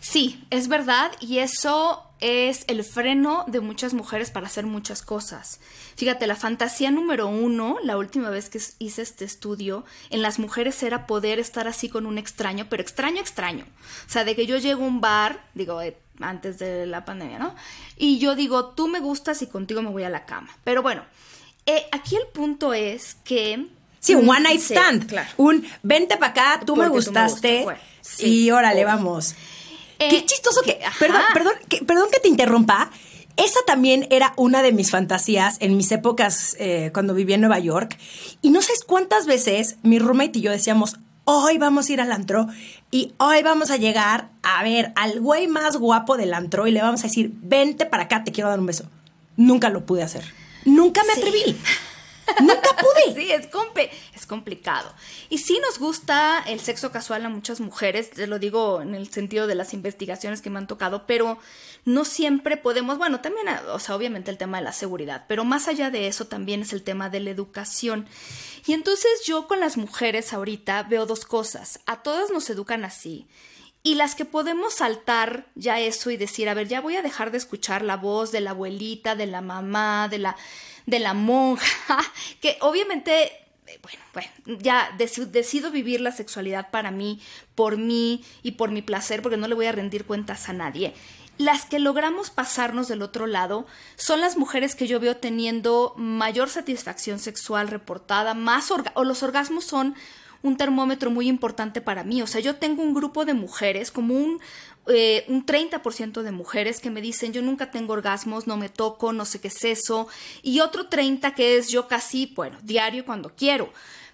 sí, es verdad, y eso es el freno de muchas mujeres para hacer muchas cosas. Fíjate, la fantasía número uno, la última vez que hice este estudio, en las mujeres era poder estar así con un extraño, pero extraño, extraño. O sea, de que yo llego a un bar, digo, eh, antes de la pandemia, ¿no? Y yo digo, tú me gustas y contigo me voy a la cama. Pero bueno, eh, aquí el punto es que... Sí, un one night stand. claro. Un vente para acá, tú me gustaste y órale, vamos. Eh, Qué chistoso que... Perdón, perdón, que, perdón que te interrumpa. Esa también era una de mis fantasías en mis épocas eh, cuando vivía en Nueva York. Y no sabes cuántas veces mi roommate y yo decíamos, hoy vamos a ir al antro y hoy vamos a llegar a ver al güey más guapo del antro y le vamos a decir, vente para acá, te quiero dar un beso. Nunca lo pude hacer. Nunca me atreví. Nunca pude. [LAUGHS] Sí, es, es complicado. Y sí nos gusta el sexo casual a muchas mujeres, te lo digo en el sentido de las investigaciones que me han tocado, pero no siempre podemos, bueno, también, o sea, obviamente el tema de la seguridad, pero más allá de eso también es el tema de la educación. Y entonces yo con las mujeres ahorita veo dos cosas. A todas nos educan así. Y las que podemos saltar ya eso y decir, a ver, ya voy a dejar de escuchar la voz de la abuelita, de la mamá, de la, de la monja, [LAUGHS] que obviamente, eh, bueno, bueno, ya decido vivir la sexualidad para mí, por mí y por mi placer, porque no le voy a rendir cuentas a nadie. Las que logramos pasarnos del otro lado son las mujeres que yo veo teniendo mayor satisfacción sexual reportada, más o los orgasmos son un termómetro muy importante para mí. O sea, yo tengo un grupo de mujeres, como un, eh, un 30% de mujeres que me dicen yo nunca tengo orgasmos, no me toco, no sé qué es eso. Y otro 30% que es yo casi, bueno, diario cuando quiero.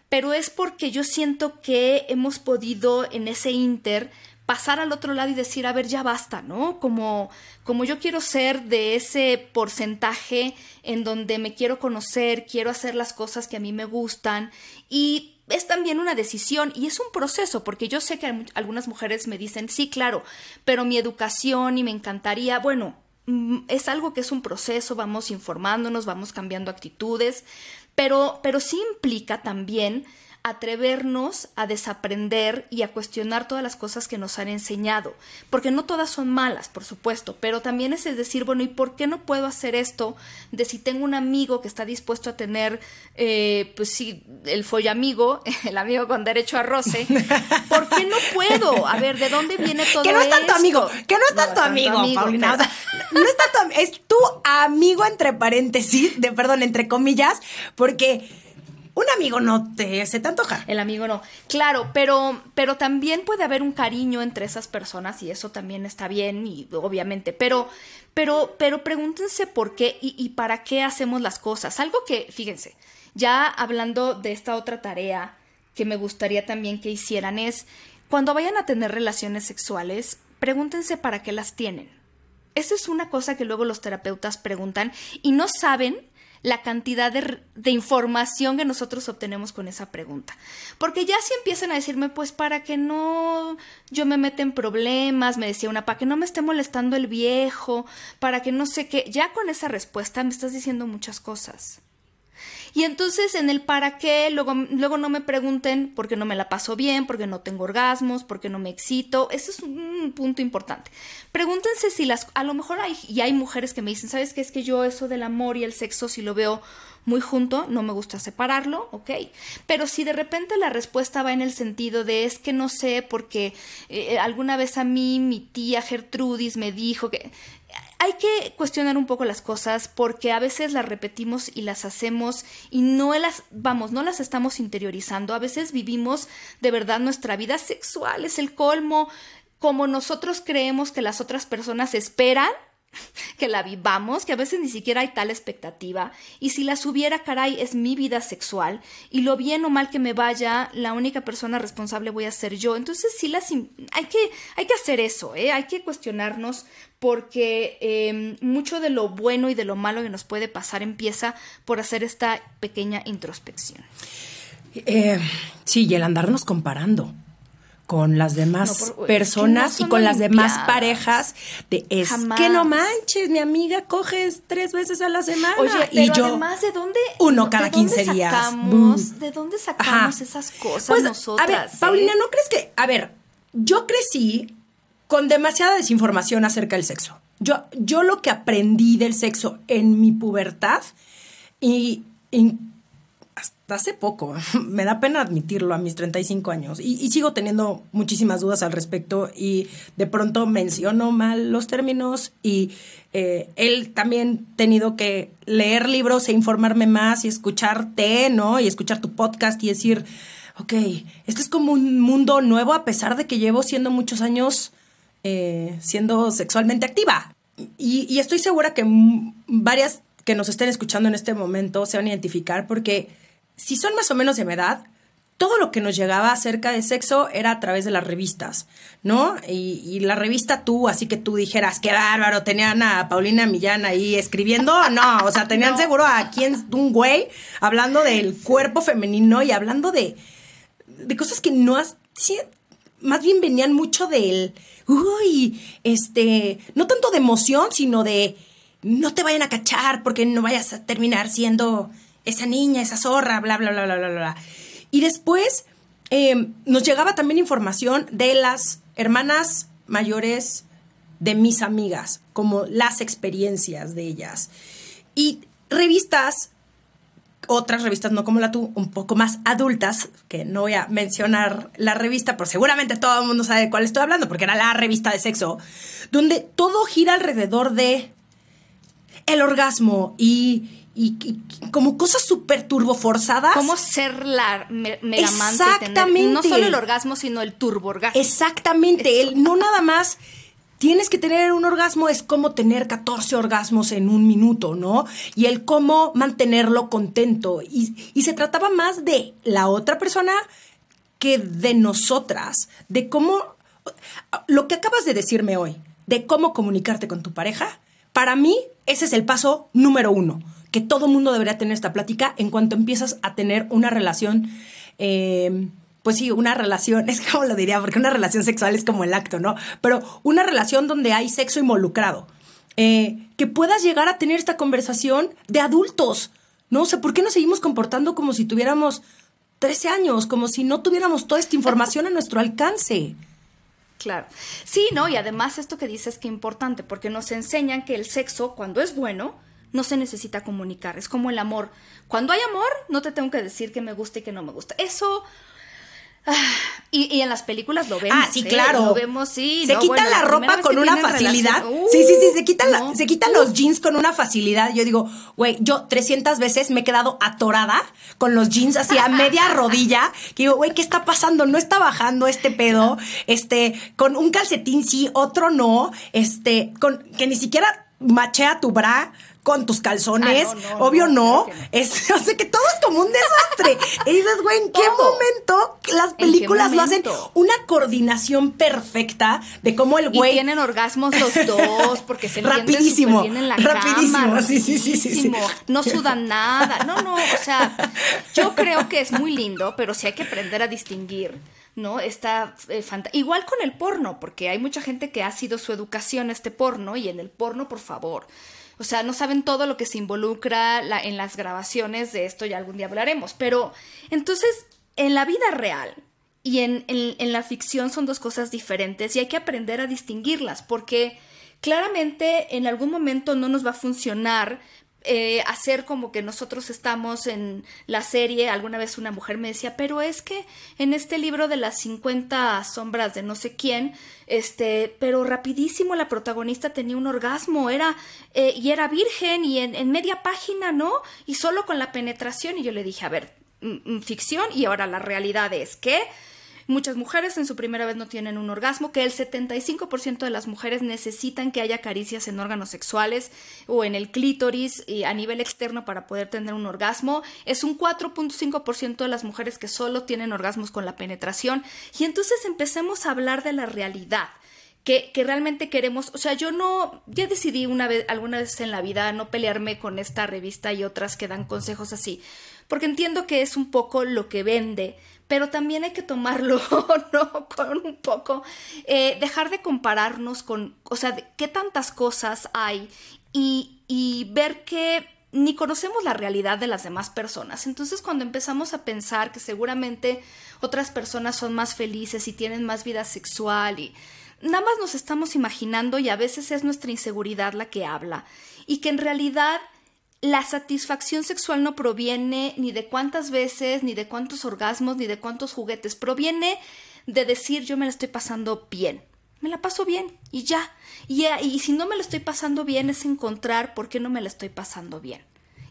Pero es porque yo siento que hemos podido en ese inter pasar al otro lado y decir, a ver, ya basta, ¿no? Como, como yo quiero ser de ese porcentaje en donde me quiero conocer, quiero hacer las cosas que a mí me gustan y es también una decisión y es un proceso, porque yo sé que algunas mujeres me dicen, sí, claro, pero mi educación y me encantaría, bueno, mm, es algo que es un proceso, vamos informándonos, vamos cambiando actitudes, pero, pero sí implica también atrevernos a desaprender y a cuestionar todas las cosas que nos han enseñado, porque no todas son malas, por supuesto, pero también es decir, bueno, ¿y por qué no puedo hacer esto de si tengo un amigo que está dispuesto a tener, eh, pues sí, el follamigo, [LAUGHS] el amigo con derecho a roce, ¿por qué no puedo? A ver, ¿de dónde viene todo Que no es tanto amigo, que no es tanto, amigo, Paulina, no es tanto, es tu amigo entre paréntesis, de perdón, entre comillas, porque un amigo no te se te antoja. El amigo no. Claro, pero, pero también puede haber un cariño entre esas personas y eso también está bien y obviamente, pero, pero, pero pregúntense por qué y, y para qué hacemos las cosas. Algo que, fíjense, ya hablando de esta otra tarea que me gustaría también que hicieran es, cuando vayan a tener relaciones sexuales, pregúntense para qué las tienen. Esa es una cosa que luego los terapeutas preguntan y no saben la cantidad de, información que nosotros obtenemos con esa pregunta. Porque ya si empiezan a decirme, pues para que no yo me meta en problemas, me decía una, para que no me esté molestando el viejo, para que no sé qué, ya con esa respuesta me estás diciendo muchas cosas. Y entonces en el para qué, luego, luego no me pregunten por qué no me la paso bien, porque no tengo orgasmos, porque no me excito. Ese es un punto importante. Pregúntense si las, a lo mejor hay, y hay mujeres que me dicen, ¿sabes qué? Es que yo eso del amor y el sexo, si lo veo muy junto, no me gusta separarlo, ok. Pero si de repente la respuesta va en el sentido de es que no sé, porque eh, alguna vez a mí mi tía Gertrudis me dijo que hay que cuestionar un poco las cosas porque a veces las repetimos y las hacemos y no las, vamos, no las estamos interiorizando. A veces vivimos de verdad nuestra vida sexual, es el colmo, como nosotros creemos que las otras personas esperan [LAUGHS] que la vivamos, que a veces ni siquiera hay tal expectativa, y si las hubiera, caray, es mi vida sexual, y lo bien o mal que me vaya, la única persona responsable voy a ser yo. Entonces sí las hay que, hay que hacer eso, ¿eh? hay que cuestionarnos porque em, mucho de lo bueno y de lo malo que nos puede pasar empieza por hacer esta pequeña introspección. Eh, sí, y el andarnos comparando con las demás No, por- personas es que no y con las demás parejas de es Jamás. que no manches, mi amiga coges tres veces a la semana Oye, y pero yo además, ¿de dónde? uno de cada dónde 15 días. Sacamos, Bum. ¿De dónde sacamos Ajá. esas cosas Pues, nosotras? A ver, eh? Paulina, ¿no crees que, a ver, yo crecí con demasiada desinformación acerca del sexo. Yo, yo lo que aprendí del sexo en mi pubertad y, y hasta hace poco, [LAUGHS] me da pena admitirlo a mis 35 años y, sigo teniendo muchísimas dudas al respecto y de pronto menciono mal los términos y eh, él también tenido que leer libros e informarme más y escucharte, ¿no? Y escuchar tu podcast y decir, ok, esto es como un mundo nuevo a pesar de que llevo siendo muchos años eh, siendo sexualmente activa. Y, estoy segura que varias que nos estén escuchando en este momento se van a identificar porque si son más o menos de mi edad, todo lo que nos llegaba acerca de sexo era a través de las revistas, ¿no? Y, y la revista tú, así que tú dijeras, qué bárbaro, tenían a Paulina Millán ahí escribiendo, [LAUGHS] no, o sea, tenían seguro a quién, un güey hablando del cuerpo femenino y hablando de, de cosas que no has, sí, más bien venían mucho del, uy, este, no tanto de emoción, sino de, no te vayan a cachar porque no vayas a terminar siendo esa niña, esa zorra, bla, bla, bla, bla, bla, bla. Y después eh, nos llegaba también información de las hermanas mayores de mis amigas, como las experiencias de ellas. Y revistas otras revistas, no como la tú, un poco más adultas, que no voy a mencionar la revista, pero seguramente todo el mundo sabe de cuál estoy hablando, porque era la revista de sexo, donde todo gira alrededor de el orgasmo y, y- y como cosas súper turboforzadas. ¿Cómo ser la me- megamante? tener Exactamente. no solo el orgasmo, sino el turboorgasmo. Exactamente, el, no nada más tienes que tener un orgasmo, es como tener 14 orgasmos en un minuto, ¿no? Y el cómo mantenerlo contento. Y, y se trataba más de la otra persona que de nosotras, de cómo, lo que acabas de decirme hoy, de cómo comunicarte con tu pareja, para mí ese es el paso número uno, que todo mundo debería tener esta plática en cuanto empiezas a tener una relación, eh, pues sí, una relación, [LAUGHS] es como lo diría, porque una relación sexual es como el acto, ¿no? Pero una relación donde hay sexo involucrado, eh, que puedas llegar a tener esta conversación de adultos, ¿no? O sea, ¿por qué nos seguimos comportando como si tuviéramos 13 años, como si no tuviéramos toda esta información a nuestro alcance? Claro. Sí, ¿no? Y además esto que dices que importante, porque nos enseñan que el sexo, cuando es bueno, no se necesita comunicar. Es como el amor. Cuando hay amor, no te tengo que decir que me gusta y que no me gusta. Eso... ah, y, y en las películas lo vemos. Ah, sí, ¿eh? claro. Lo vemos, sí. Se no, quita bueno, la ropa con una facilidad. Uh, sí, sí, sí, se quitan, la- se quitan los jeans con una facilidad. Yo digo, güey, yo 300 veces me he quedado atorada con los jeans así a media [LAUGHS] rodilla. Que digo, güey, ¿qué está pasando? No está bajando este pedo. Este, con un calcetín sí, otro no. Este, con que ni siquiera machea tu bra con tus calzones. Ah, no, no, Obvio no, no. Es, [LAUGHS] o sea, que todo es como un desastre. [LAUGHS] y dices, güey, ¿en qué Todo. momento las ¿En qué películas lo hacen? una coordinación perfecta de cómo el Y güey tienen orgasmos los [LAUGHS] dos porque se Rapidísimo, bien en la rapidísimo, cama. sí, sí, sí, sí, No sudan nada. No, no, o sea, yo creo que es muy lindo, pero sí hay que aprender a distinguir, ¿no? Esta eh, Igual con el porno, porque hay mucha gente que ha sido su educación este porno y en el porno, por favor. O sea, no saben todo lo que se involucra la- en las grabaciones de esto, ya algún día hablaremos. Pero entonces, en la vida real, y en, en- en la ficción son dos cosas diferentes y hay que aprender a distinguirlas porque claramente en algún momento no nos va a funcionar eh, hacer como que nosotros estamos en la serie. Alguna vez una mujer me decía, pero es que en este libro de las 50 sombras de no sé quién, este, pero rapidísimo la protagonista tenía un orgasmo, era, eh, y era virgen y en, en media página, ¿no? Y solo con la penetración. Y yo le dije, a ver, mm, mm, ficción y ahora la realidad es que muchas mujeres en su primera vez no tienen un orgasmo, que el 75% de las mujeres necesitan que haya caricias en órganos sexuales o en el clítoris y a nivel externo para poder tener un orgasmo. Es un 4.5% de las mujeres que solo tienen orgasmos con la penetración. Y entonces empecemos a hablar de la realidad. Que, que, realmente queremos, o sea, yo no, ya decidí una vez, alguna vez en la vida no pelearme con esta revista y otras que dan consejos así, porque entiendo que es un poco lo que vende, pero también hay que tomarlo. [LAUGHS] Con un poco, eh, dejar de compararnos con, o sea, qué tantas cosas hay y, y ver que ni conocemos la realidad de las demás personas. Entonces cuando empezamos a pensar que seguramente otras personas son más felices y tienen más vida sexual y nada más nos estamos imaginando y a veces es nuestra inseguridad la que habla y que en realidad la satisfacción sexual no proviene ni de cuántas veces, ni de cuántos orgasmos, ni de cuántos juguetes, proviene de decir yo me la estoy pasando bien, me la paso bien y ya. Y, y si no me la estoy pasando bien es encontrar por qué no me la estoy pasando bien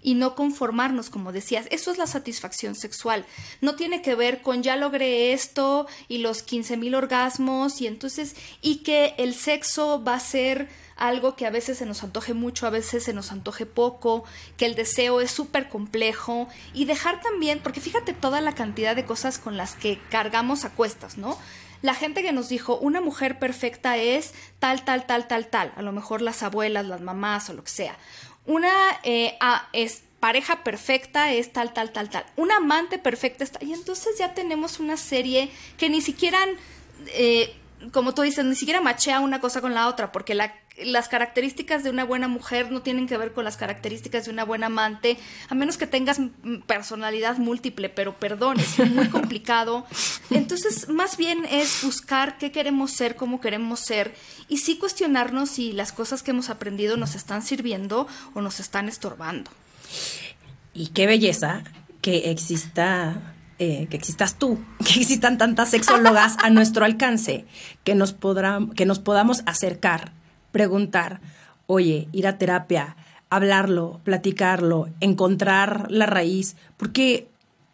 y no conformarnos, como decías. Eso es la satisfacción sexual. No tiene que ver con ya logré esto y los 15 mil orgasmos y entonces, y que el sexo va a ser algo que a veces se nos antoje mucho, a veces se nos antoje poco, que el deseo es súper complejo y dejar también, porque fíjate toda la cantidad de cosas con las que cargamos a cuestas, ¿no? La gente que nos dijo una mujer perfecta es tal, tal, tal, tal, tal, a lo mejor las abuelas, las mamás o lo que sea. Una eh, es pareja perfecta es tal, tal, tal, tal. Una amante perfecta está. Y entonces ya tenemos una serie que ni siquiera, eh, como tú dices, ni siquiera machea una cosa con la otra, porque la las características de una buena mujer no tienen que ver con las características de una buena amante, a menos que tengas personalidad múltiple, pero perdón, es muy [LAUGHS] complicado. Entonces, más bien es buscar qué queremos ser, cómo queremos ser, y sí cuestionarnos si las cosas que hemos aprendido nos están sirviendo o nos están estorbando. Y qué belleza que exista eh, que existas tú, [LAUGHS] que existan tantas sexólogas a nuestro alcance, que nos, que nos podamos acercar preguntar, oye, ir a terapia, hablarlo, platicarlo, encontrar la raíz, porque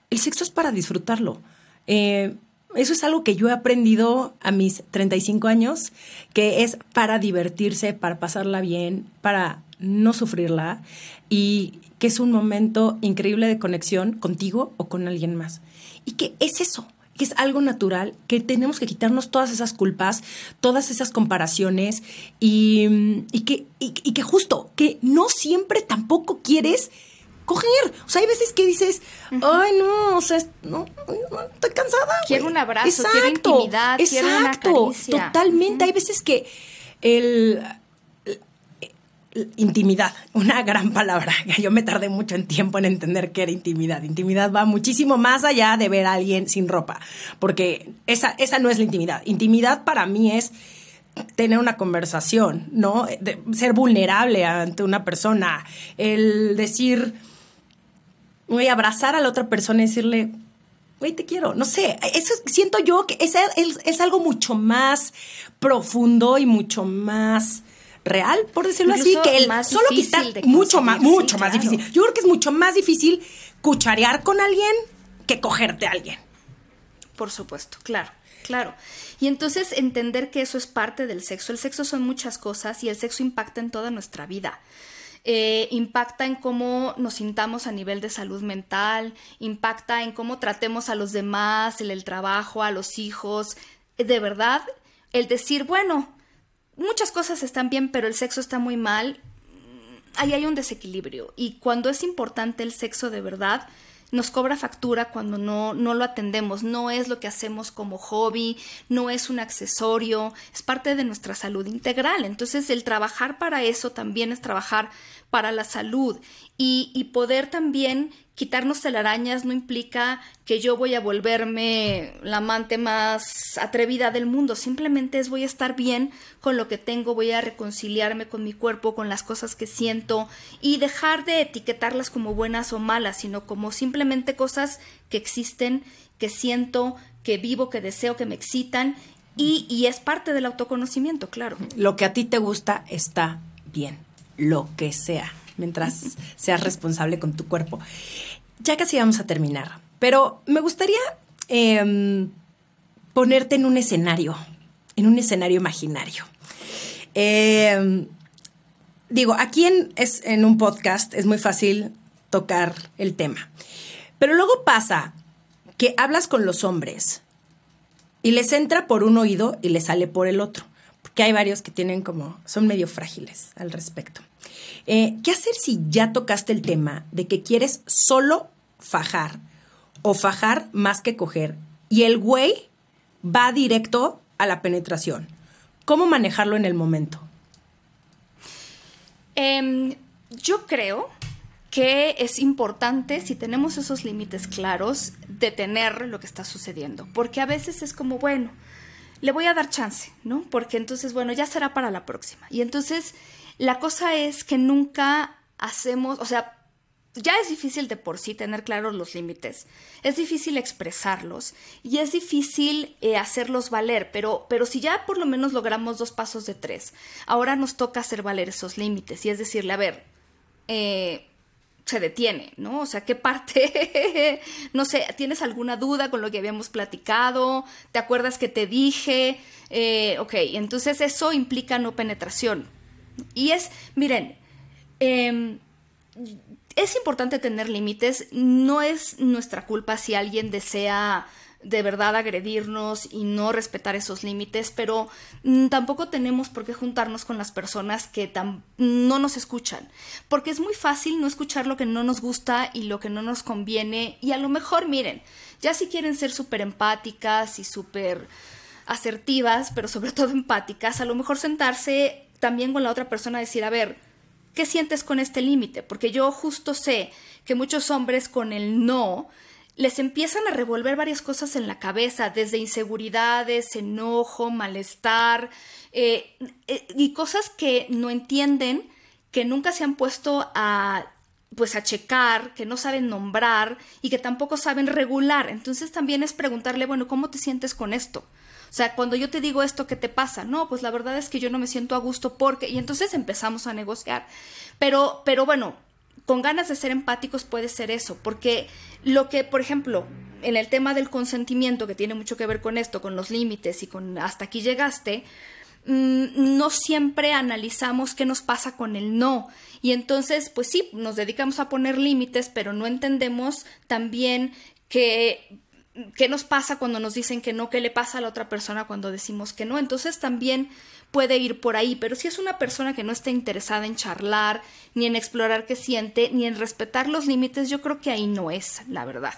el sexo es para disfrutarlo. Eh, eso es algo que yo he aprendido a mis 35 años, que es para divertirse, para pasarla bien, para no sufrirla y que es un momento increíble de conexión contigo o con alguien más. Y que es eso, que es algo natural, que tenemos que quitarnos todas esas culpas, todas esas comparaciones y, que, y, que justo, que no siempre tampoco quieres coger. O sea, hay veces que dices, ay, no, o sea, no, estoy cansada. Quiero un abrazo, quiero intimidad, quiero una caricia. Totalmente. Hay veces que el intimidad, una gran palabra. [LAUGHS] Yo me tardé mucho en tiempo en entender qué era intimidad. Intimidad va muchísimo más allá de ver a alguien sin ropa, porque esa, esa no es la intimidad. Intimidad para mí es tener una conversación, ¿no? ser vulnerable ante una persona, el decir, voy a abrazar a la otra persona y decirle, güey, te quiero. No sé, eso siento yo que es, es algo mucho más profundo y mucho más real, por decirlo así, que el solo quitar mucho más, mucho más difícil. Yo creo que es mucho más difícil cucharear con alguien que cogerte a alguien. Por supuesto, claro, claro. Y entonces entender que eso es parte del sexo. El sexo son muchas cosas y el sexo impacta en toda nuestra vida. Eh, impacta en cómo nos sintamos a nivel de salud mental, impacta en cómo tratemos a los demás, en el trabajo, a los hijos. De verdad, el decir, bueno, muchas cosas están bien, pero el sexo está muy mal, ahí hay un desequilibrio. Y cuando es importante el sexo de verdad, nos cobra factura cuando no, no lo atendemos. No es lo que hacemos como hobby, no es un accesorio, es parte de nuestra salud integral. Entonces el trabajar para eso también es trabajar para la salud y, y poder también quitarnos telarañas no implica que yo voy a volverme la amante más atrevida del mundo, simplemente es voy a estar bien con lo que tengo, voy a reconciliarme con mi cuerpo, con las cosas que siento y dejar de etiquetarlas como buenas o malas, sino como simplemente cosas que existen, que siento, que vivo, que deseo, que me excitan y, y es parte del autoconocimiento, claro. Lo que a ti te gusta está bien, lo que sea mientras seas responsable con tu cuerpo. Ya casi vamos a terminar, pero me gustaría em, ponerte en un escenario, en un escenario imaginario. Em, digo, aquí en, es, en un podcast es muy fácil tocar el tema, pero luego pasa que hablas con los hombres y les entra por un oído y les sale por el otro, porque hay varios que tienen como, son medio frágiles al respecto. Eh, ¿Qué hacer si ya tocaste el tema de que quieres solo fajar o fajar más que coger y el güey va directo a la penetración. ¿Cómo manejarlo en el momento? Em, yo creo que es importante, si tenemos esos límites claros, detener lo que está sucediendo. Porque a veces es como, bueno, le voy a dar chance, ¿no? Porque entonces, bueno, ya será para la próxima. Y entonces, la cosa es que nunca hacemos, o sea, ya es difícil de por sí tener claros los límites, es difícil expresarlos y es difícil eh, hacerlos valer, pero, pero si ya por lo menos logramos dos pasos de tres, ahora nos toca hacer valer esos límites y es decirle, a ver, eh, se detiene, ¿no? O sea, ¿qué parte? [LAUGHS] no sé, ¿tienes alguna duda con lo que habíamos platicado? ¿Te acuerdas que te dije? Eh, ok, entonces eso implica no penetración. Y es, miren, eh, es importante tener límites, no es nuestra culpa si alguien desea de verdad agredirnos y no respetar esos límites, pero mm, tampoco tenemos por qué juntarnos con las personas que no nos escuchan, porque es muy fácil no escuchar lo que no nos gusta y lo que no nos conviene, y a lo mejor, miren, ya si quieren ser súper empáticas y súper asertivas, pero sobre todo empáticas, a lo mejor sentarse también con la otra persona y decir, a ver, ¿qué sientes con este límite? Porque yo justo sé que muchos hombres con el no les empiezan a revolver varias cosas en la cabeza, desde inseguridades, enojo, malestar, eh, eh, y cosas que no entienden, que nunca se han puesto a pues a checar, que no saben nombrar y que tampoco saben regular. Entonces también es preguntarle, bueno, ¿cómo te sientes con esto? O sea, cuando yo te digo esto, ¿qué te pasa? No, pues la verdad es que yo no me siento a gusto porque... Y entonces empezamos a negociar. Pero, pero bueno, con ganas de ser empáticos puede ser eso, porque lo que, por ejemplo, en el tema del consentimiento, que tiene mucho que ver con esto, con los límites y con hasta aquí llegaste, mm, no siempre analizamos qué nos pasa con el no. Y entonces, pues sí, nos dedicamos a poner límites, pero no entendemos también que qué nos pasa cuando nos dicen que no, qué le pasa a la otra persona cuando decimos que no. Entonces también puede ir por ahí, pero si es una persona que no está interesada en charlar, ni en explorar qué siente, ni en respetar los límites, yo creo que ahí no es, la verdad.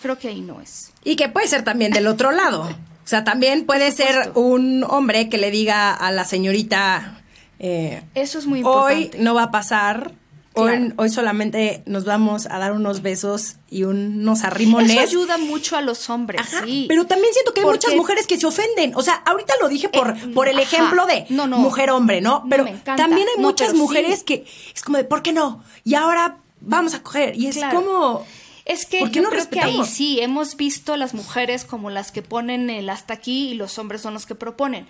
Creo que ahí no es. Y que puede ser también del otro lado. O sea, también puede ser un hombre que le diga a la señorita, eh, eso es muy importante. Hoy no va a pasar Hoy, solamente nos vamos a dar unos besos y unos arrimones. Eso ayuda mucho a los hombres, sí. Pero también siento que hay muchas mujeres que se ofenden. O sea, ahorita lo dije por, eh, por el ejemplo de mujer-hombre, ¿no? Pero también hay muchas mujeres que es como de, ¿por qué no? Y ahora vamos a coger. Y es como... Es que yo no creo que ahí sí, hemos visto las mujeres como las que ponen el hasta aquí y los hombres son los que proponen.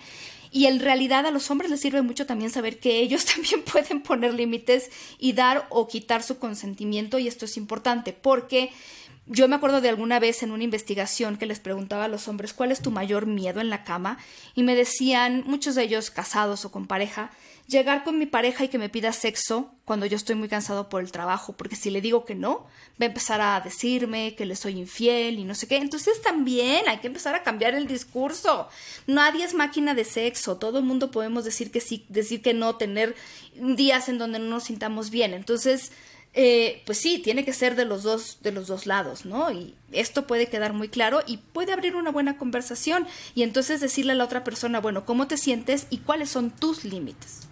Y en realidad a los hombres les sirve mucho también saber que ellos [LAUGHS] también pueden poner límites y dar o quitar su consentimiento y esto es importante porque yo me acuerdo de alguna vez en una investigación que les preguntaba a los hombres cuál es tu mayor miedo en la cama y me decían, muchos de ellos casados o con pareja, llegar con mi pareja y que me pida sexo cuando yo estoy muy cansado por el trabajo, porque si le digo que no, va a empezar a decirme que le soy infiel y no sé qué. Entonces también hay que empezar a cambiar el discurso. Nadie es máquina de sexo, todo el mundo podemos decir que sí, decir que no, tener días en donde no nos sintamos bien. Entonces, eh, pues sí, tiene que ser de los dos, de los dos lados, ¿no? Y esto puede quedar muy claro y puede abrir una buena conversación y entonces decirle a la otra persona, bueno, ¿cómo te sientes y cuáles son tus límites?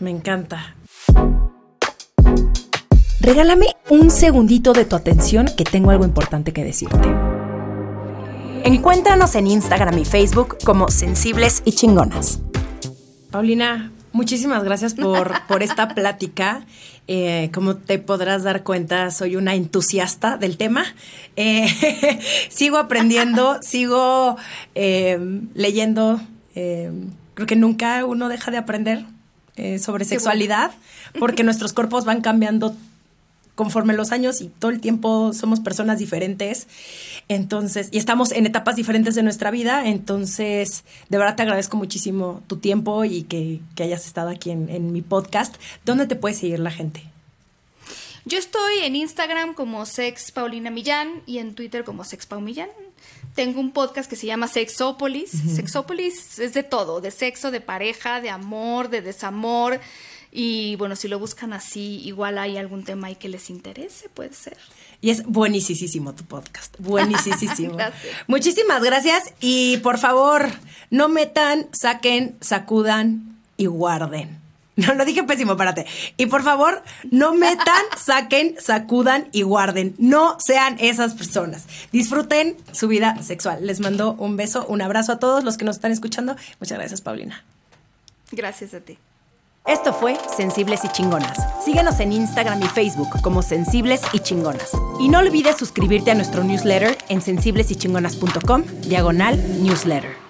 Me encanta. Regálame un segundito de tu atención que tengo algo importante que decirte. Encuéntranos en Instagram y Facebook como Sensibles y Chingonas. Paulina, muchísimas gracias por, [LAUGHS] por esta plática. Eh, como te podrás dar cuenta, soy una entusiasta del tema. Eh, [LAUGHS] sigo aprendiendo, [LAUGHS] sigo eh, leyendo. creo que nunca uno deja de aprender. Eh, sobre sexualidad, porque [LAUGHS] nuestros cuerpos van cambiando conforme los años y todo el tiempo somos personas diferentes. Entonces, y estamos en etapas diferentes de nuestra vida. Entonces, de verdad te agradezco muchísimo tu tiempo y que, hayas estado aquí en, en, mi podcast. ¿Dónde te puede seguir la gente? Yo estoy en Instagram como Sex Paulina Millán y en Twitter como Sex Pau Millán tengo un podcast que se llama Sexópolis. Sexópolis es de todo, de sexo, de pareja, de amor, de desamor. Y bueno, si lo buscan así, igual hay algún tema ahí que les interese, puede ser. Y es buenísimo tu podcast. Buenísimo. [LAUGHS] Gracias. Muchísimas gracias. Y por favor, no metan, saquen, sacudan y guarden. [LAUGHS] No, lo dije pésimo, párate. Y por favor, no metan, [LAUGHS] saquen, sacudan y guarden. No sean esas personas. Disfruten su vida sexual. Les mando un beso, un abrazo a todos los que nos están escuchando. Muchas gracias, Paulina. Gracias a ti. Esto fue Sensibles y Chingonas. Síguenos en Instagram y Facebook como Sensibles y Chingonas. Y no olvides suscribirte a nuestro newsletter en sensiblesychingonas.com, diagonal newsletter.